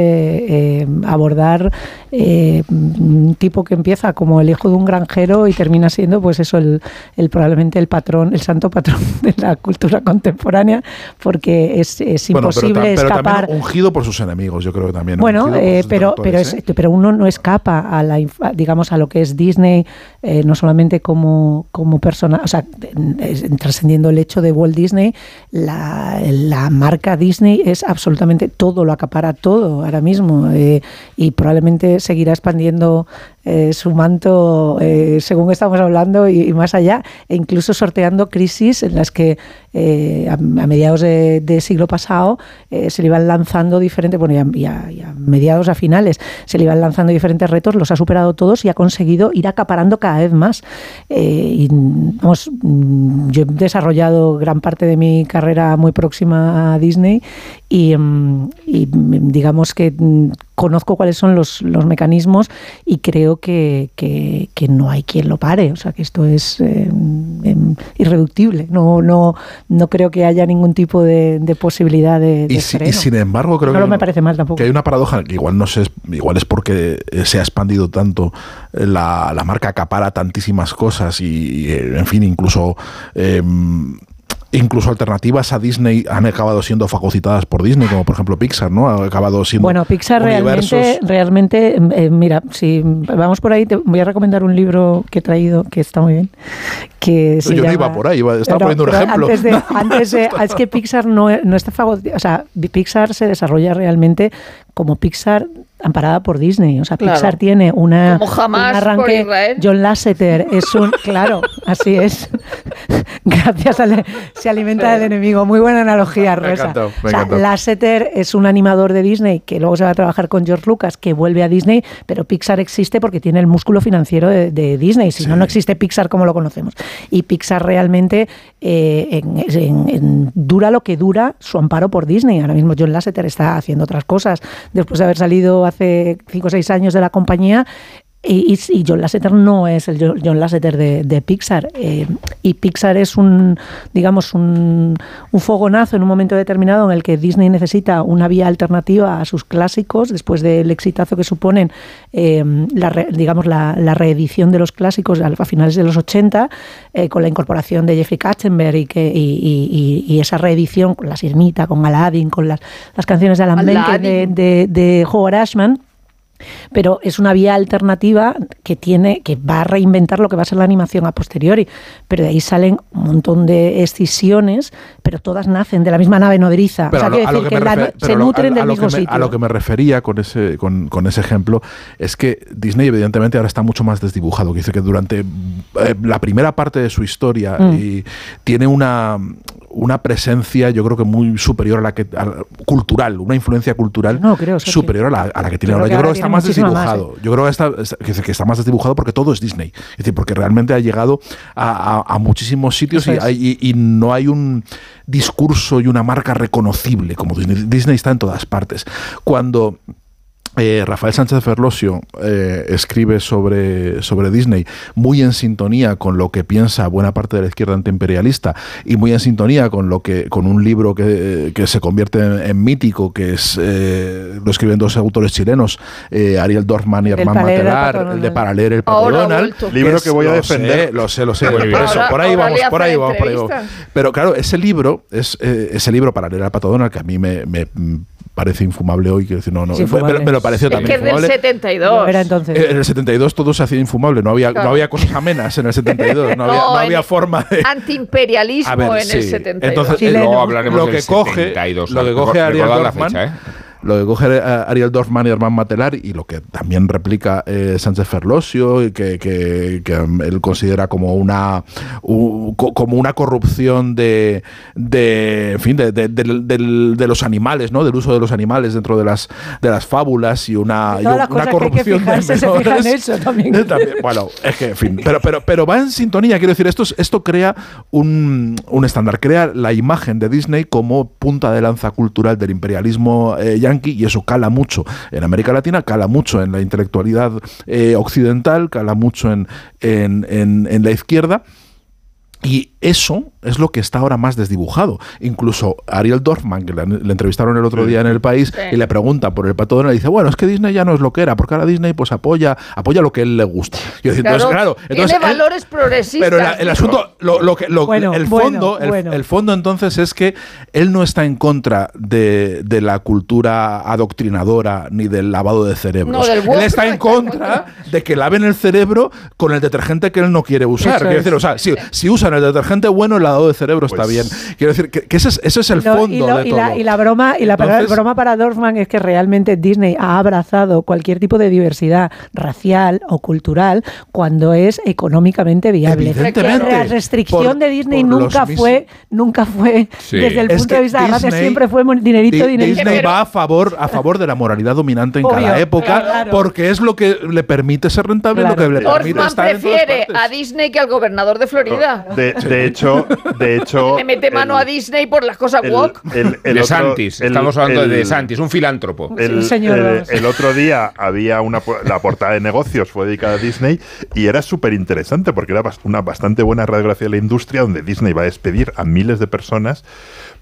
eh, abordar eh, un tipo que empieza como el hijo de un granjero y termina siendo, pues eso, el, el- probablemente el patrón, el santo patrón de la cultura contemporánea, porque es, es Bueno, pero, imposible ta- pero escapar. también ungido por sus enemigos, yo creo que también. Bueno, eh, pero, pero, es, ¿eh? pero uno no escapa a la, infa- digamos, a lo que es Disney, eh, no solamente como, como persona, o sea, trascendiendo el hecho de Walt Disney, la, la marca Disney es absolutamente todo, lo acapara todo ahora mismo eh, y probablemente seguirá expandiendo eh, su manto según estamos hablando y, y más allá, e incluso sorteando crisis en las que eh, a, mediados de, siglo pasado eh, se le iban lanzando diferentes, bueno, ya, mediados a finales, se le iban lanzando diferentes retos, los ha superado todos y ha conseguido ir acaparando cada vez más. Eh, y, mm, yo he desarrollado gran parte de mi carrera muy próxima a Disney y, mm, mm, digamos que conozco cuáles son los, los mecanismos y creo que, que- que no hay quien lo pare. O sea, que esto es, eh, eh, irreductible. No, no, no creo que haya ningún tipo de, de posibilidad de, de Y, si- y freno. sin embargo, creo no que, me parece mal tampoco. que hay una paradoja que igual no sé, igual es porque se ha expandido tanto la, la marca acapara tantísimas cosas y, en fin, incluso eh, incluso alternativas a Disney han acabado siendo fagocitadas por Disney, como por ejemplo Pixar, ¿no? Ha acabado siendo Bueno, Pixar universos- realmente, realmente eh, mira, si vamos por ahí, te voy a recomendar un libro que he traído que está muy bien. Que se Yo no iba por ahí, iba- estaba poniendo un ejemplo. Antes de, antes de- es que Pixar no, no está fagocitado, o sea, Pixar se desarrolla realmente como Pixar amparada por Disney. O sea, Claro. Pixar tiene una, Como jamás un por arranque. John Lasseter es un. Claro, así es. Gracias, Ale- se alimenta del enemigo. Muy buena analogía, Me Rosa. me O sea. Lasseter es un animador de Disney que luego se va a trabajar con George Lucas, que vuelve a Disney, pero Pixar existe porque tiene el músculo financiero de, de Disney. Si no, no existe Pixar como lo conocemos. Y Pixar realmente eh, en- en- en- dura lo que dura su amparo por Disney. Ahora mismo John Lasseter está haciendo otras cosas. Después de haber salido hace 5 o 6 años de la compañía, y, y- y John Lasseter no es el Jo- John Lasseter de, de Pixar. eh, y Pixar es un, digamos, un, un fogonazo en un momento determinado en el que Disney necesita una vía alternativa a sus clásicos, después del exitazo que suponen, eh, la, re- digamos, la, la reedición de los clásicos a, finales de los 80, eh, con la incorporación de Jeffrey Katzenberg y, que, y, esa reedición con La Sirmita, con Aladdin, con las, las canciones de Alan Menken, de, Aladdin. de, de Howard Ashman pero es una vía alternativa que tiene que va a reinventar lo que va a ser la animación a posteriori pero de ahí salen un montón de escisiones pero todas nacen de la misma nave nodriza Pero o sea, a lo- a decir que que la- se nutren a- a del lo mismo me- sitio A lo que me refería con ese, con, con ese ejemplo es que Disney evidentemente ahora está mucho más desdibujado. Que dice que durante eh, la primera parte de su historia Mm. y tiene una una presencia yo creo que muy superior a la que a la- cultural una influencia cultural No, creo, superior a la, a la que tiene ahora yo creo que está más desdibujado yo creo que está, que está más desdibujado porque todo es Disney es decir porque realmente ha llegado a, a- muchísimos sitios y, Eso es. hay- y- y no hay un discurso y una marca reconocible como Disney. Disney está en todas partes. Cuando eh, Rafael Sánchez Ferlosio eh, escribe sobre, sobre Disney muy en sintonía con lo que piensa buena parte de la izquierda antiimperialista y muy en sintonía con lo que con un libro que, que se convierte en, en mítico que es eh, lo escriben dos autores chilenos eh, Ariel Dorfman y Herman Matelar el de para leer el ha Donald. Libro que voy a lo defender. sé, lo sé lo sé bien. Por eso, por ahí vamos por ahí vamos por ahí vamos. pero claro ese libro es eh, ese libro para leer al Pato Donald que a mí me, me, parece infumable hoy quiero decir no no me, me lo pareció Es también que es del infumable 72. era entonces eh, En el 72 todo se hacía infumable, no había, Claro. no había cosas amenas en el 72, no había, No, había forma de... Antiimperialismo en el sí. 72. Entonces, Chileno. Luego hablaremos lo del que coge, 72. lo que coge Ariel Dorfman, fecha, ¿eh? Lo que coge Ariel Dorfman y Herman Matelar y lo que también replica eh, Sánchez Ferlosio y que, que- que, él considera como una u- co- como una corrupción de, de en fin de, de- de los animales no del uso de los animales dentro de las de las fábulas y una, y una cosas que hay corrupción de fijarse, se menores. eso también. También, bueno, es que, en fin, pero, pero, pero va en sintonía, quiero decir, esto, es- esto crea un, un estándar, crea la imagen de Disney como punta de lanza cultural del imperialismo eh, y eso cala mucho en América Latina, cala mucho en la intelectualidad eh, occidental, cala mucho en, en, en- en la izquierda. Y eso es lo que está ahora más desdibujado. Incluso Ariel Dorfman, que le, le entrevistaron el otro día en el país, Sí. y le pregunta por el pato Donald, y dice, bueno, es que Disney ya no es lo que era, porque ahora Disney pues apoya, apoya lo que él le gusta. Y yo decía, entonces, claro, entonces tiene él- valores progresistas. pero la- el asunto, lo, lo que, lo- Bueno, el fondo, el, bueno. el fondo entonces es que él no está en contra de, de la cultura adoctrinadora ni del lavado de cerebros. No, él está en contra de que laven el cerebro con el detergente que él no quiere usar. Quiero es. decir, o sea, si, si usan el detergente bueno, el lavado de cerebro está Pues- bien. Quiero decir que, que ese, es, ese es el Y lo- fondo y, lo- de y todo. la, y la broma y la Entonces- broma para Dorfman es que realmente Disney ha abrazado cualquier tipo de diversidad racial o cultural cuando es económicamente viable. Evidentemente. La restricción Por- de Disney nunca fue nunca fue Sí. desde el Es punto que de vista de la raza Disney- siempre fue dinerito Di- dinerito. Disney va a favor, a favor de la moralidad dominante en Obvio, cada época claro. porque es lo que le permite ser rentable, Claro. lo que le permite Orfman estar en todas prefiere partes. a Disney que al gobernador de Florida. De, de De hecho, de hecho. Me mete mano a Disney por las cosas el- woke. el- el de otro- Santis, el- estamos hablando de el- De Santis, un filántropo. El, señor el- otro día había una la portada de negocios fue dedicada a Disney y era súper interesante porque era una bastante buena radiografía de la industria donde Disney va a despedir a miles de personas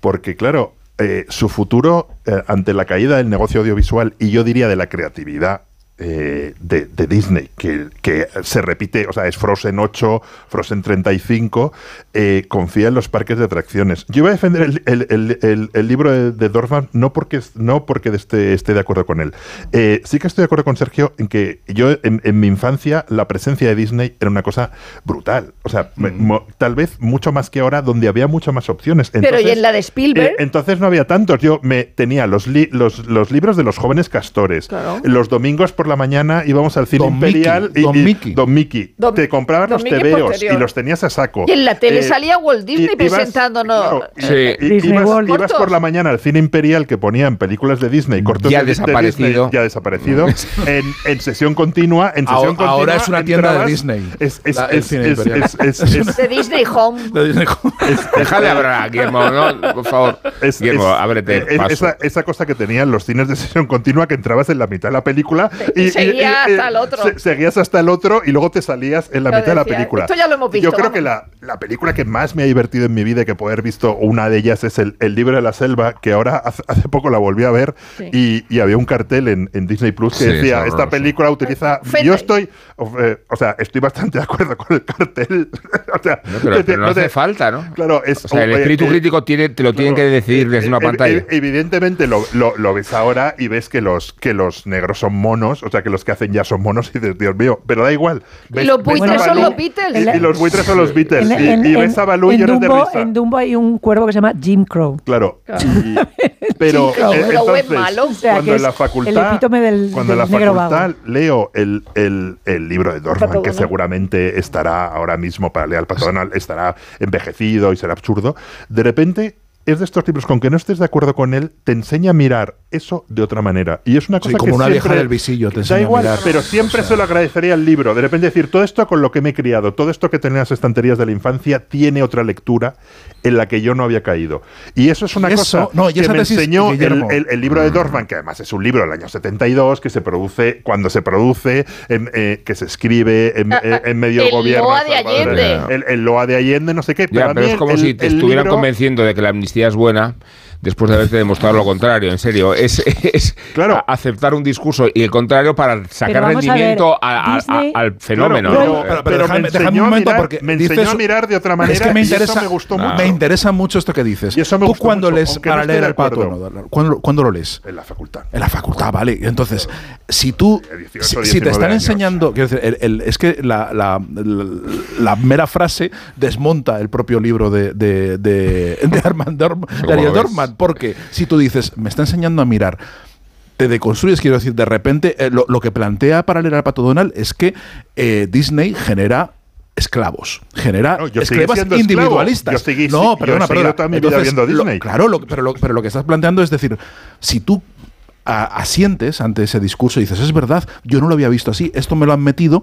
porque claro eh, su futuro eh, ante la caída del negocio audiovisual y yo diría de la creatividad eh, de, de Disney, que, que se repite, o sea, es Frozen 8, Frozen 35, eh, confía en los parques de atracciones. Yo voy a defender el, el- el- el- el libro de, de Dorfman no porque, no porque esté, esté de acuerdo con él. Eh, sí que estoy de acuerdo con Sergio en que yo en, en mi infancia la presencia de Disney era una cosa brutal. O sea, me- mo- tal vez mucho más que ahora, donde había muchas más opciones. Pero y Entonces, en la de Spielberg. eh, entonces no había tantos. Yo me tenía los, li- los, los libros de los jóvenes castores. Claro. Los domingos por la mañana íbamos al cine Don imperial Mickey, y, Don y- Mickey. Don Mickey. Don- Te comprabas Don los tebeos y los tenías a saco. Y en la tele Eh, salía Walt Disney ibas- presentándonos. claro, eh, i- Disney ibas, World. ibas por la mañana al cine imperial que ponían películas de Disney, cortos Ya de, de desaparecido. Disney, ya desaparecido, en, en sesión continua. En sesión Ahora, continua ahora es una tienda de Disney. Es, es, La- el es, cine es- imperial. es- es- es- de Disney Home. De Disney. Deja de hablar, Guillermo, ¿no? Por favor. Es- Guillermo, es- ábrete es- paso. esa, esa cosa que tenían los cines de sesión continua que entrabas en la mitad de la película Y seguía hasta el otro. se- seguías hasta el otro y luego te salías en la mitad de la película. esto ya lo hemos visto, Yo creo vamos. que la, la película que más me ha divertido en mi vida y que puedo haber visto, una de ellas es el, el libro de la selva, que ahora hace, hace poco la volví a ver y, y había un cartel en, en Disney Plus que Sí, decía, esta película utiliza... Fete. Yo estoy... eh, o sea, estoy bastante de acuerdo con el cartel. o sea, No, pero, te- pero no te- hace falta, ¿no? Claro, es... O sea, el eh, espíritu eh, crítico tiene, te lo tienen que decir desde una pantalla. ev- Evidentemente lo, lo- lo ves ahora y ves que los, que los negros son monos, o sea, que los que hacen ya son monos y dices, Dios mío, pero da igual. Ves- los buitres son los Beatles. Y, y los buitres son los Beatles. En- y, en- y en- ves a Balú y eres de Dumbo, risa. en Dumbo hay un cuervo que se llama Jim Crow. Claro. Y- pero Jim Crow. eh, Pero es entonces, malo. O sea, cuando en la es facultad, el epítome del- cuando en la del negro facultad vago. leo el, el- el libro de Dorfman, que seguramente estará ahora mismo para leer al Pato Donald, estará envejecido y será absurdo, de repente es de estos libros con que no estés de acuerdo con él, te enseña a mirar eso de otra manera. Y es una Sí, cosa como que una vieja siempre- del visillo, te Da enseña a igual, mirar. pero siempre se lo agradecería al libro. De repente decir, todo esto con lo que me he criado, todo esto que tenía en las estanterías de la infancia, tiene otra lectura en la que yo no había caído. Y eso es una Eso, cosa no, y que esa me enseñó el, Guillermo. el- el libro de Dorfman, que además es un libro del año 72, que se produce, cuando se produce, en, eh, que se escribe en, Ah, eh, ah, en medio el del gobierno. Loa de Allende. El, el Loa de Allende, no sé qué. Ya, a pero mí es como el- si te estuvieran libro- convenciendo de que la amnistía es buena después de haberte demostrado lo contrario, en serio. Es, es Claro. aceptar un discurso y el contrario para sacar vamos a ver, rendimiento a- a- a- Disney- al fenómeno. Claro, ¿no? pero- Pero, pero déjame, un momento mirar- porque me dices- enseñó a mirar de otra manera Es que me y eso interesa, me gustó mucho. me interesa mucho esto que dices. Y eso me Tú gustó cuando mucho, lees no para leer de al pato, no, ¿cuándo, cuándo lo lees? En la facultad. En la facultad, vale. Entonces, si tú, 18, si, si te 19 están años. enseñando, quiero decir, el- el- es que la, la- la- la mera frase desmonta el propio libro de, de, de, de Armand Dorm- de ¿Cómo Ariel lo porque si tú dices, me está enseñando a mirar, te deconstruyes, quiero decir, de repente, eh, lo, lo que plantea para leer al Pato Donald es que eh, Disney genera esclavos, genera No, yo esclavas individualistas. Yo seguí- no, perdona, lo- Disney. claro, lo- pero, lo, pero lo que estás planteando es decir, si tú asientes ante ese discurso y dices, es verdad, yo no lo había visto así, esto me lo han metido.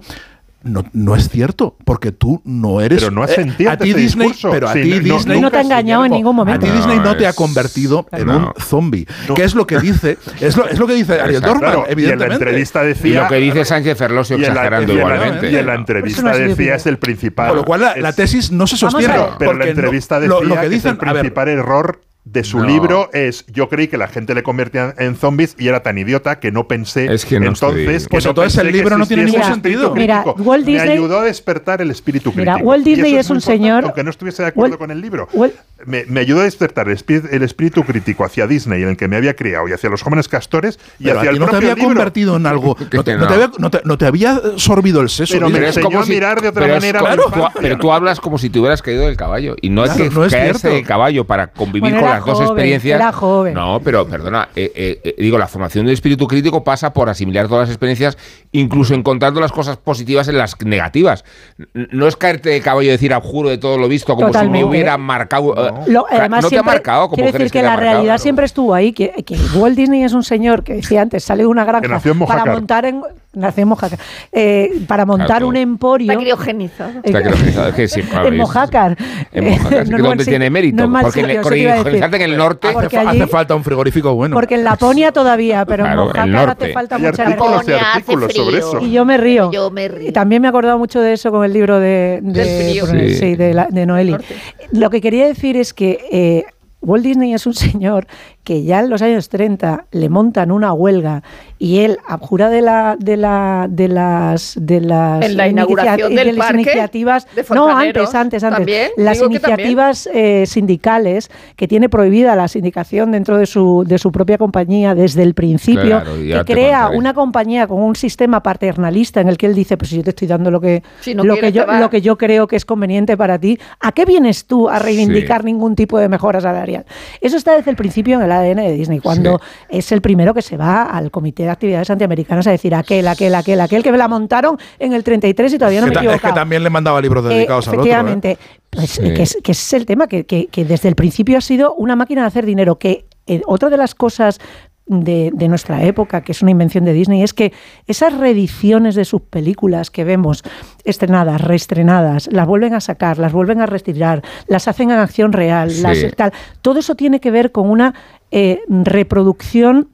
No, no es cierto, porque tú no eres. Pero no has eh, sentido a ante ti Disney, discurso. pero a Sí, ti no- Disney No te ha engañado en ningún a momento. ti Disney no te ha convertido en un zombie. ¿Qué es lo que dice? Es lo, es lo que dice Ariel. Dorfman, Claro, y en la evidentemente. entrevista Y decía. lo que dice Sánchez Ferlosio y exagerando y la- igualmente. Y en la entrevista decía es el principal. Con lo cual la, la es- tesis no se a sostiene. Pero en la entrevista decía lo, lo que que es dicen, el a ver, principal error de su No. libro es yo creí que la gente le convertía en zombies y era tan idiota que no pensé Es que no entonces que Pues no entonces el libro no tiene ningún sentido. Mira, crítico. Walt me Disney- ayudó a despertar el espíritu Mira, crítico Walt Y Disney eso es un señor- aunque no estuviese de acuerdo Walt- con el libro Walt- me, me ayudó a despertar el espíritu, el espíritu crítico hacia Disney en el que me había criado y hacia los jóvenes castores y Pero hacia el no te había libro. convertido en algo. No te, no te había, no te- no te había sorbido el seso. Pero me Disney. es enseñó como a mirar de otra pero es manera pero tú hablas como si te hubieras caído del caballo. Y no es que es caerse del caballo para convivir con las dos experiencias. era joven. No, pero perdona, eh, eh, eh, digo, la formación del espíritu crítico pasa por asimilar todas las experiencias, incluso encontrando las cosas positivas en las negativas. No es caerte del caballo y decir abjuro de todo lo visto como si me hubiera marcado. eh, Lo- o sea, además, no te ha marcado como decir que, ha la marcado. realidad siempre estuvo ahí. Que, que Walt Disney es un señor que decía antes, sale de una granja para montar en. Nació en Mojácar. Eh, para montar Claro. un emporio. Está criogenizado. Está criogenizado, es que sí, claro, en Mojácar. En Mojácar, No donde buen tiene mérito. no porque en el sitio, en el norte. Hace, allí- hace falta un frigorífico bueno. Porque en Laponia todavía, pero Claro, en el Mojácar norte. hace falta Hay mucha artículos y artículos sobre eso. Y yo me río. Yo me río. Y también me he acordado mucho de eso con el libro de, de, sí, de, la- de Noeli. Norte. Lo que quería decir es que eh, Walt Disney es un señor que ya en los años 30 le montan una huelga y él abjura de la de la de las de las En la inicia- inauguración de del las parque iniciativas. de no antes antes antes. también, las digo que también. iniciativas eh, sindicales que tiene prohibida la sindicación dentro de su de su propia compañía desde el principio Claro, que crea contaré. una compañía con un sistema paternalista en el que él dice pues si yo te estoy dando lo que Si no lo que yo lo que yo creo que es conveniente para ti ¿a qué vienes tú a reivindicar ningún tipo de mejora salarial? Eso está desde el principio en el ADN de Disney cuando es el primero que se va al Comité de Actividades Antiamericanas a decir aquel, aquel, aquel, aquel que me la montaron en el 33 y todavía no me ta- es que también le mandaba libros Eh, dedicados al otro. ¿eh? efectivamente, pues, Sí. que, es, que es el tema, que, que- que desde el principio ha sido una máquina de hacer dinero, que eh, otra de las cosas de, de nuestra época, que es una invención de Disney, es que esas reediciones de sus películas que vemos estrenadas, reestrenadas, las vuelven a sacar, las vuelven a retirar, las hacen en acción real, Sí. las tal, todo eso tiene que ver con una eh, reproducción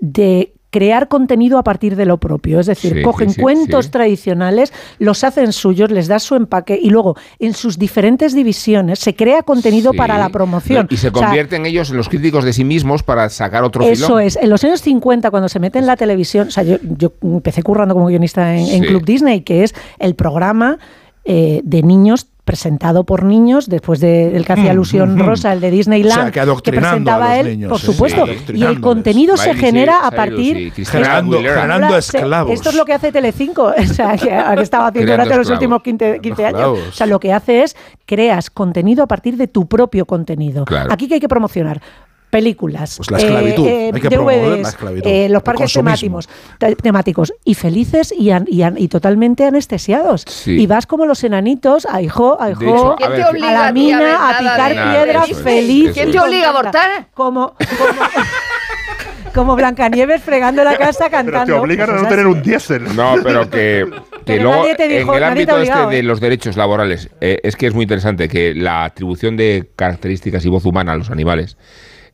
de crear contenido a partir de lo propio, es decir, Sí, cogen sí, cuentos sí. tradicionales, los hacen suyos, les da su empaque y luego en sus diferentes divisiones se crea contenido para la promoción. Y se O sea, convierten ellos en los críticos de sí mismos para sacar otro eso filón. es, en los años 50, cuando se mete en la televisión, o sea, yo, yo empecé currando como guionista en. Club Disney, que es el programa eh, de niños presentado por niños, después de- del que hacía alusión mm, mm. Rosa, el de Disneyland, O sea, que adoctrinando presentaba a los él, niños, por sí, supuesto, sí, y el contenido se genera a partir... Generando- generando esclavos. Esto es lo que hace Telecinco, o sea, que, que estaba haciendo durante los últimos 15, 15 años. O sea, lo que hace es creas contenido a partir de tu propio contenido. Claro. Aquí que hay que promocionar películas, Pues la esclavitud, hay que promover la DVDs, esclavitud, eh, los parques temáticos, te- temáticos y felices y, an- y, an- y totalmente anestesiados. Sí. Y vas como los enanitos a hijo, a hijo, a ¿Quién ver, te que- obliga a la mina, a picar Nada, es, feliz. ¿Quién te obliga a abortar? Como, como, como Blancanieves fregando la casa Pero cantando. te obligan a Pues no tener un diésel. No, pero que, que Pero luego nadie te dijo- en el nadie te ámbito este de ¿eh? los derechos laborales eh, es que es muy interesante que la atribución de características y voz humana a los animales,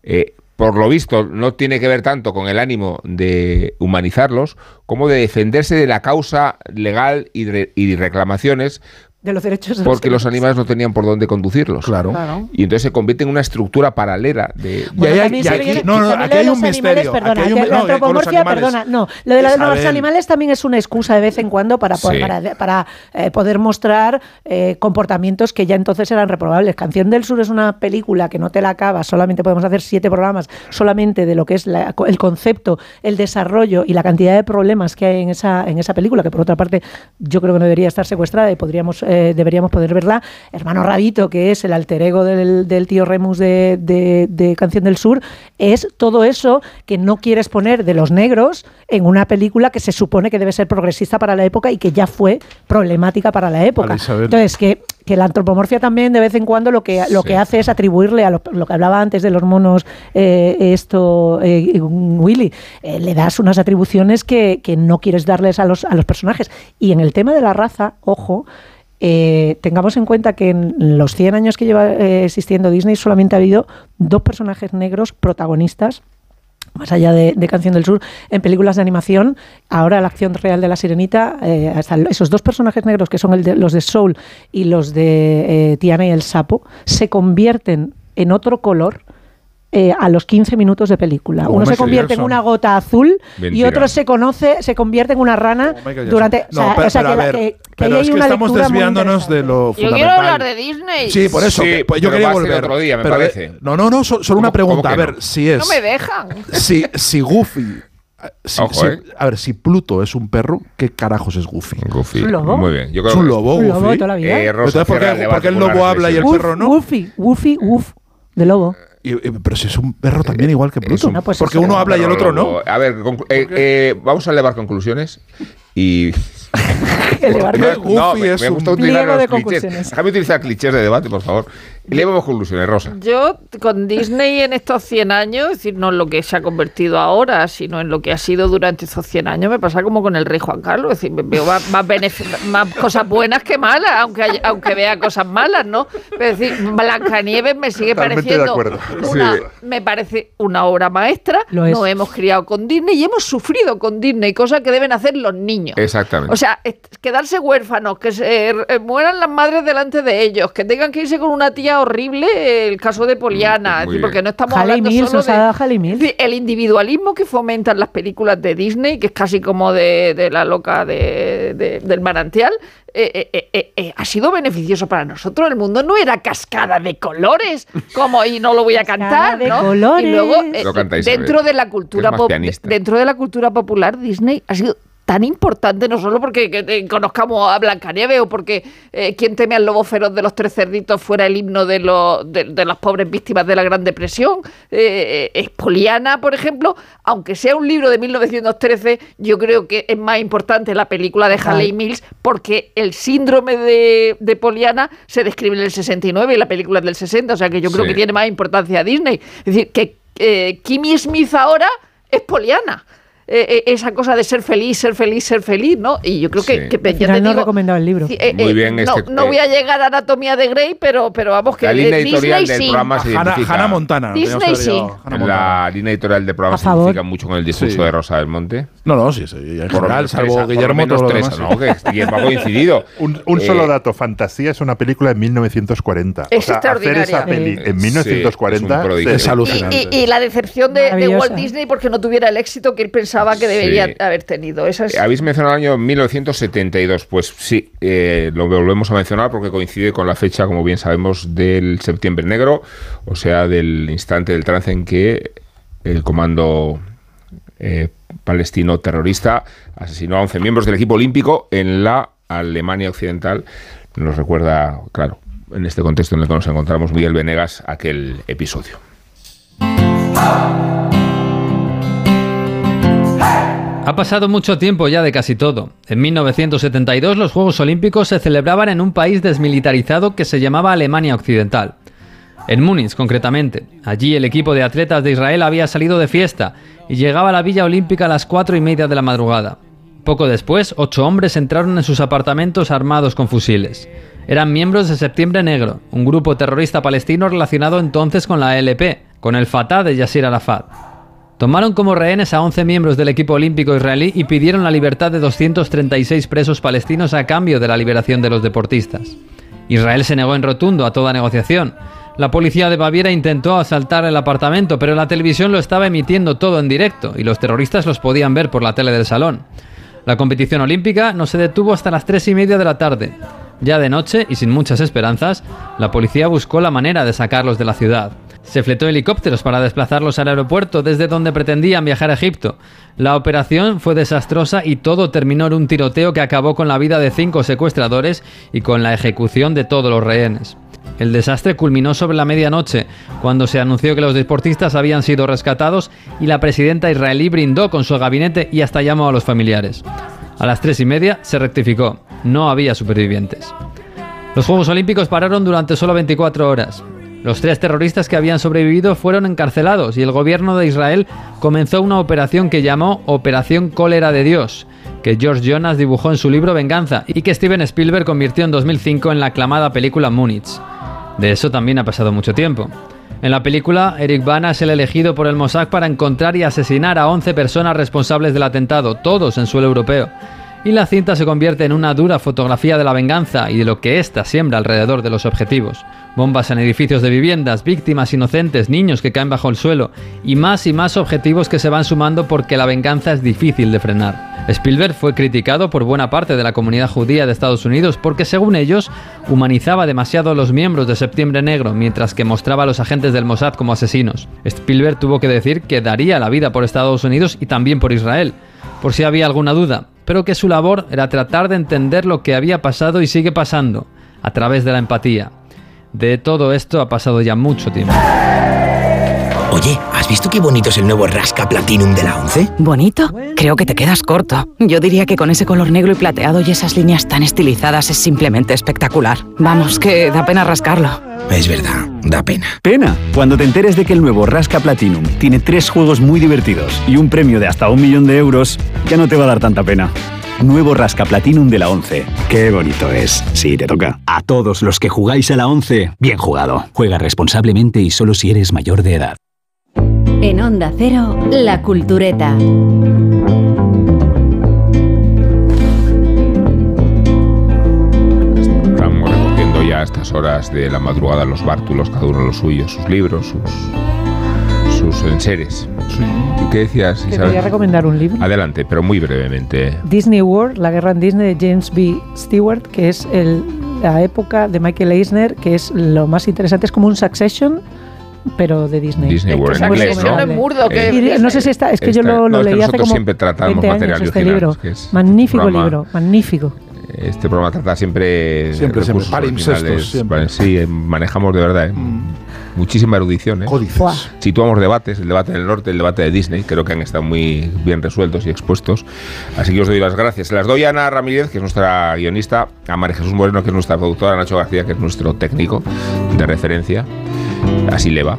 eh, por lo visto, no tiene que ver tanto con el ánimo de humanizarlos como de defenderse de la causa legal y, y reclamaciones De los derechos de porque los animales. animales no tenían por dónde conducirlos. Claro. Claro. Y entonces se convierte en una estructura paralela de... Bueno, Y aquí- viene- no, no, aquí hay un animales, misterio, Perdona, aquí hay un- la no, antropomorfia, animales- perdona, no. Lo de, la- de a los animales también es una excusa de vez en cuando para, Sí. para, para, eh, poder mostrar eh, comportamientos que ya entonces eran reprobables. Canción del Sur es una película que no te la acabas, solamente podemos hacer siete programas solamente de lo que es la- el concepto, el desarrollo y la cantidad de problemas que hay en esa, en esa película, que por otra parte yo creo que no debería estar secuestrada y podríamos, eh, deberíamos poder verla. Hermano Rabito, que es el alter ego del, del tío Remus de, de- de Canción del Sur, es todo eso que no quieres poner de los negros en una película que se supone que debe ser progresista para la época y que ya fue problemática para la época. Vale. Entonces, que, que la antropomorfia también de vez en cuando lo que, lo Sí. que hace es atribuirle a lo, lo que hablaba antes de los monos, eh, esto, eh, Willy, eh, le das unas atribuciones que, que no quieres darles a los, a los personajes. Y en el tema de la raza, ojo, eh, tengamos en cuenta que en los 100 años que lleva eh, existiendo Disney solamente ha habido dos personajes negros protagonistas más allá de, Canción del Sur, en películas de animación, ahora la acción real de la Sirenita, eh, hasta esos dos personajes negros que son el de- los de Soul y los de eh, Tiana y el Sapo, se convierten en otro color. Eh, a los 15 minutos de película. Uno se convierte en una gota azul y Mentira. otro se conoce, se convierte en una rana durante. o No, sea, pero, o sea, pero que a la- ver, que- que pero es que estamos desviándonos de lo Yo quiero fundamental. hablar de Disney. Sí, por eso. Sí, que- pues yo quería volver. otro día, me Pero, parece. eh, No, no, no, so- solo una ¿Cómo- pregunta. A ver, no? si es. No me dejan. Si, si Goofy. si- Ojo, si- eh. A ver, si Pluto es un perro, ¿qué carajos es Goofy? Goofy. ¿Un lobo? Muy bien. Yo ¿Es creo un que- lobo, Un Goofy? lobo de toda la vida. Eh, Entonces, ¿por qué- el debate por qué el lobo habla y el perro no? Woofy, Woofy, woof, de lobo. Y- y- pero si es un perro también igual que Pluto. un- pues porque uno habla y el otro no. A ver, eh, eh, vamos a elevar conclusiones. Y. No, de Goofy no, me, es me un gusta utilizar pliego los de clichés. conclusiones. Déjame utilizar clichés de debate, por favor. Y leemos conclusiones, Rosa. Yo, con Disney en estos 100 años, es decir, no en lo que se ha convertido ahora, sino en lo que ha sido durante estos 100 años, me pasa como con el rey Juan Carlos. Es decir, veo más, más, benef- más cosas buenas que malas, aunque, haya- aunque vea cosas malas, ¿no? Pero es decir, Blancanieves me sigue Totalmente de pareciendo acuerdo. una, Sí. me parece una obra maestra. Lo es. Nos hemos criado con Disney y hemos sufrido con Disney, cosas que deben hacer los niños. Exactamente. O sea, quedarse huérfanos, que se eh, mueran las madres delante de ellos, que tengan que irse con una tía horrible, el caso de Poliana, decir, porque no estamos Halle hablando Mills, solo ha de el individualismo que fomentan las películas de Disney, que es casi como de, de la loca de- de- del manantial, eh, eh, eh, eh, eh, ha sido beneficioso para nosotros. El mundo no era cascada de colores, como y no lo voy a cantar, de ¿no? colores. Y luego eh, Lo canta dentro de la cultura dentro de la cultura popular Disney ha sido tan importante no solo porque que, eh, conozcamos a Blancanieves o porque eh, quien teme al lobo feroz de los tres cerditos fuera el himno de, los de, de las pobres víctimas de la Gran Depresión eh, es Poliana por ejemplo aunque sea un libro de 1913 yo creo que es más importante la película de. Halley Mills porque el síndrome de, de Poliana se describe en el 69 y la película es del 60 o sea que yo creo Sí. que tiene más importancia a Disney es decir que eh, Kimmy Smith ahora es Poliana eh, eh, esa cosa de ser feliz, ser feliz, ser feliz, ¿no? Y yo creo que, Sí. que Al ya te no he digo, recomendado el libro. eh, Muy eh, bien, no, este- no voy a llegar a Anatomía de Grey, pero, pero vamos, que La línea editorial Disney del sí. programa se Hannah, identifica. Hannah Montana. ¿no? Disney sí. llevado Hannah Montana. La línea editorial del programa se identifica mucho con el discurso Sí. de Rosa del Monte. No, no, sí, sí. En Por lo general, menos salvo tres, Guillermo, por lo menos todo lo tres, demás, ¿no? Que Guillermo ha coincidido. Un, un Eh, solo dato, Fantasía es una película de 1940. Es o sea, hacer esa extraordinaria. peli en es 1940 un prodigio. Es alucinante. Y, y- y la decepción de, de. Walt Disney porque no tuviera el éxito que él pensaba que debería Sí. haber tenido. Esa es- Eh, Habéis mencionado el año 1972. Pues sí, eh, lo volvemos a mencionar porque coincide con la fecha, como bien sabemos, del Septiembre Negro, o sea, del instante del trance en que el comando eh, palestino terrorista asesinó a 11 miembros del equipo olímpico en la Alemania Occidental. Nos recuerda, claro, en este contexto en el que nos encontramos Miguel Venegas, aquel episodio. Ha pasado mucho tiempo ya de casi todo. En 1972 los Juegos Olímpicos se celebraban en un país desmilitarizado que se llamaba Alemania Occidental. En Múnich, concretamente. Allí el equipo de atletas de Israel había salido de fiesta y llegaba a la Villa Olímpica a las cuatro y media de la madrugada. Poco después, ocho hombres entraron en sus apartamentos armados con fusiles. Eran miembros de Septiembre Negro, un grupo terrorista palestino relacionado entonces con la ALP, con el Fatah de Yasser Arafat. Tomaron como rehenes a 11 miembros del equipo olímpico israelí y pidieron la libertad de 236 presos palestinos a cambio de la liberación de los deportistas. Israel se negó en rotundo a toda negociación. La policía de Baviera intentó asaltar el apartamento, pero la televisión lo estaba emitiendo todo en directo y los terroristas los podían ver por la tele del salón. La competición olímpica no se detuvo hasta las tres y media de la tarde. Ya de noche y sin muchas esperanzas, la policía buscó la manera de sacarlos de la ciudad. Se fletó helicópteros para desplazarlos al aeropuerto desde donde pretendían viajar a Egipto. La operación fue desastrosa y todo terminó en un tiroteo que acabó con la vida de cinco secuestradores y con la ejecución de todos los rehenes. El desastre culminó sobre la medianoche, cuando se anunció que los deportistas habían sido rescatados y la presidenta israelí brindó con su gabinete y hasta llamó a los familiares. A las tres y media se rectificó, no había supervivientes. Los Juegos Olímpicos pararon durante solo 24 horas. Los tres terroristas que habían sobrevivido fueron encarcelados y el gobierno de Israel comenzó una operación que llamó Operación Cólera de Dios, que George Jonas dibujó en su libro Venganza y que Steven Spielberg convirtió en 2005 en la aclamada película Múnich. De eso también ha pasado mucho tiempo. En la película, Eric Bana es el elegido por el Mossad para encontrar y asesinar a 11 personas responsables del atentado, todos en suelo europeo. Y la cinta se convierte en una dura fotografía de la venganza y de lo que ésta siembra alrededor de los objetivos. Bombas en edificios de viviendas, víctimas inocentes, niños que caen bajo el suelo y más y más objetivos que se van sumando porque la venganza es difícil de frenar. Spielberg fue criticado por buena parte de la comunidad judía de Estados Unidos porque según ellos humanizaba demasiado a los miembros de Septiembre Negro mientras que mostraba a los agentes del Mossad como asesinos. Spielberg tuvo que decir que daría la vida por Estados Unidos y también por Israel, por si había alguna duda, pero que su labor era tratar de entender lo que había pasado y sigue pasando, a través de la empatía. De todo esto ha pasado ya mucho tiempo. Oye, ¿has visto qué bonito es el nuevo Rasca Platinum de la 11? ¿Bonito? Creo que te quedas corto. Yo diría que con ese color negro y plateado y esas líneas tan estilizadas es simplemente espectacular. Vamos, que da pena rascarlo. Es verdad, da pena. Pena, cuando te enteres de que el nuevo Rasca Platinum tiene tres juegos muy divertidos y un premio de hasta un millón de euros, ya no te va a dar tanta pena. Nuevo Rasca Platinum de la 11. Qué bonito es. Sí, te toca. A todos los que jugáis a la 11, bien jugado. Juega responsablemente y solo si eres mayor de edad. En Onda Cero, La Cultureta. Estamos recogiendo ya a estas horas de la madrugada los bártulos, cada uno los suyos, sus libros, sus, sus enseres. ¿Qué decías, Te Isabel? voy a recomendar un libro. Adelante, pero muy brevemente. Disney World, la guerra en Disney de James B. Stewart, que es el- la época de Michael Eisner, que es lo más interesante, es como un Succession, pero de Disney. Disney World en inglés, ¿no? Murdoch, Y eh, no sé si está, es que yo lo, no, lo es que leí hace nosotros como siempre tratamos 20 material este original, libro. que magnífico programa- libro, magnífico. Este programa trata siempre Siempre, siempre. originales. siempre. Sí, eh, manejamos de verdad eh, muchísima erudición. ¿eh? Situamos debates, el debate del norte, el debate de Disney, creo que han estado muy bien resueltos y expuestos. Así que os doy las gracias. Se las doy a Ana Ramírez, que es nuestra guionista, a María Jesús Moreno, que es nuestra productora, a Nacho García, que es nuestro técnico de referencia. Así le va.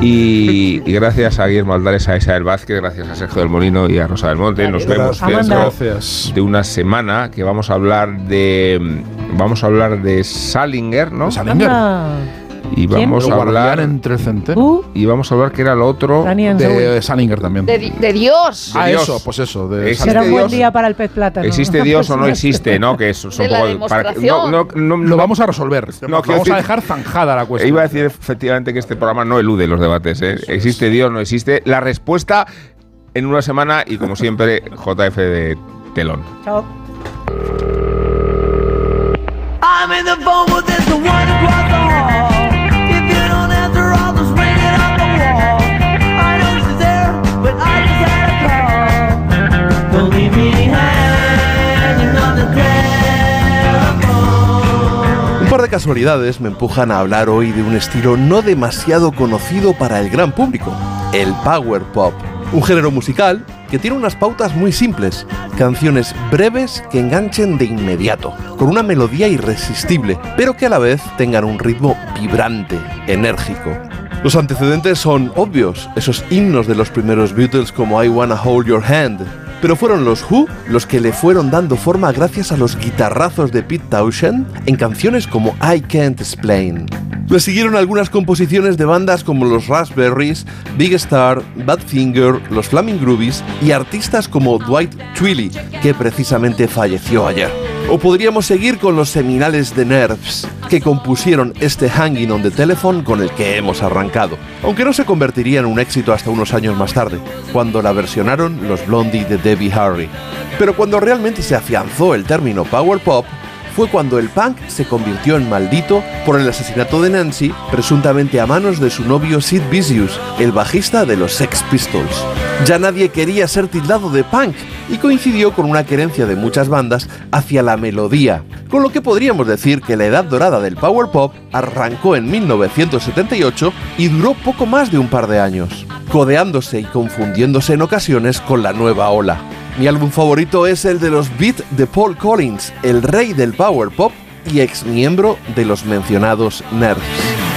Y, y gracias a Guillermo Aldares, a Isabel Vázquez, gracias a Sergio del Molino y a Rosa del Monte. Nos vemos dentro de una semana que vamos a hablar de vamos a hablar de Salinger, ¿no? Salinger. Y vamos El a hablar entre el centeno. y vamos a hablar que era lo otro de Salinger también. De, di- de Dios. ah, Dios. eso, pues eso. De Será un buen día para el pez plátano. ¿Existe Dios o no existe? ¿No? Que es, son De la poco- para no, no, no, Lo vamos a resolver. No, vamos a dejar zanjada la cuestión. Iba a decir efectivamente que este programa no elude los debates. ¿eh? ¿Existe Dios? ¿No existe? La respuesta en una semana y como siempre, JF de telón. Chao. I'm in the this the one across the hall. De casualidades me empujan a hablar hoy de un estilo no demasiado conocido para el gran público, el power pop. Un género musical que tiene unas pautas muy simples, canciones breves que enganchen de inmediato, con una melodía irresistible, pero que a la vez tengan un ritmo vibrante, enérgico. Los antecedentes son obvios, esos himnos de los primeros Beatles como I Wanna Hold Your Hand, pero fueron los Who los que le fueron dando forma gracias a los guitarrazos de Pete Townshend en canciones como I Can't Explain. Le siguieron algunas composiciones de bandas como los Raspberries, Big Star, Badfinger, los Flaming Groovies y artistas como Dwight Twilley, que precisamente falleció ayer. O podríamos seguir con los seminales de Nerves, que compusieron este Hanging on the Telephone con el que hemos arrancado, aunque no se convertiría en un éxito hasta unos años más tarde, cuando la versionaron los Blondie de Debbie Harry. Pero cuando realmente se afianzó el término Power Pop, fue cuando el punk se convirtió en maldito por el asesinato de Nancy, presuntamente a manos de su novio Sid Vicious, el bajista de los Sex Pistols. Ya nadie quería ser tildado de punk y coincidió con una querencia de muchas bandas hacia la melodía, con lo que podríamos decir que la edad dorada del power pop arrancó en 1978 y duró poco más de un par de años, codeándose y confundiéndose en ocasiones con la nueva ola. Mi álbum favorito es el de los Beat de Paul Collins, el rey del power pop y ex miembro de los mencionados Nerds.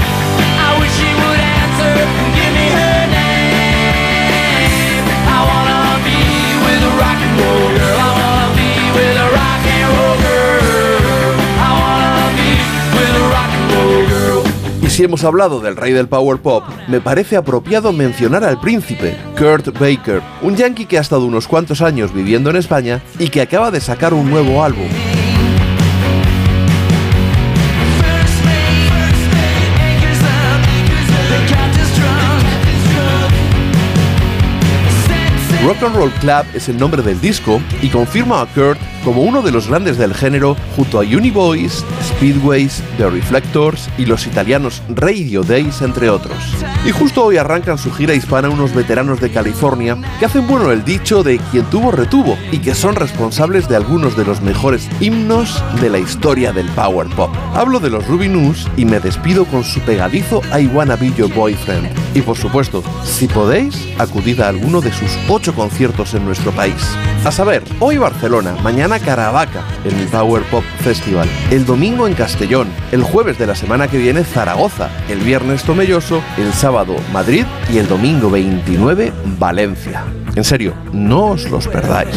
Si hemos hablado del rey del power pop, me parece apropiado mencionar al príncipe, Kurt Baker, un yankee que ha estado unos cuantos años viviendo en España y que acaba de sacar un nuevo álbum. Rock and Roll Club es el nombre del disco y confirma a Kurt como uno de los grandes del género junto a Uniboys, Speedways, The Reflectors y los italianos Radio Days entre otros. Y justo hoy arrancan su gira hispana unos veteranos de California que hacen bueno el dicho de quien tuvo retuvo y que son responsables de algunos de los mejores himnos de la historia del power pop. Hablo de los Rubinus y me despido con su pegadizo I Wanna Be Your Boyfriend. Y por supuesto, si podéis, acudid a alguno de sus ocho conciertos en nuestro país. A saber, hoy Barcelona, mañana Caravaca en el Power Pop Festival, el domingo en Castellón, el jueves de la semana que viene Zaragoza, el viernes Tomelloso, el sábado Madrid y el domingo 29 Valencia. En serio, no os los perdáis.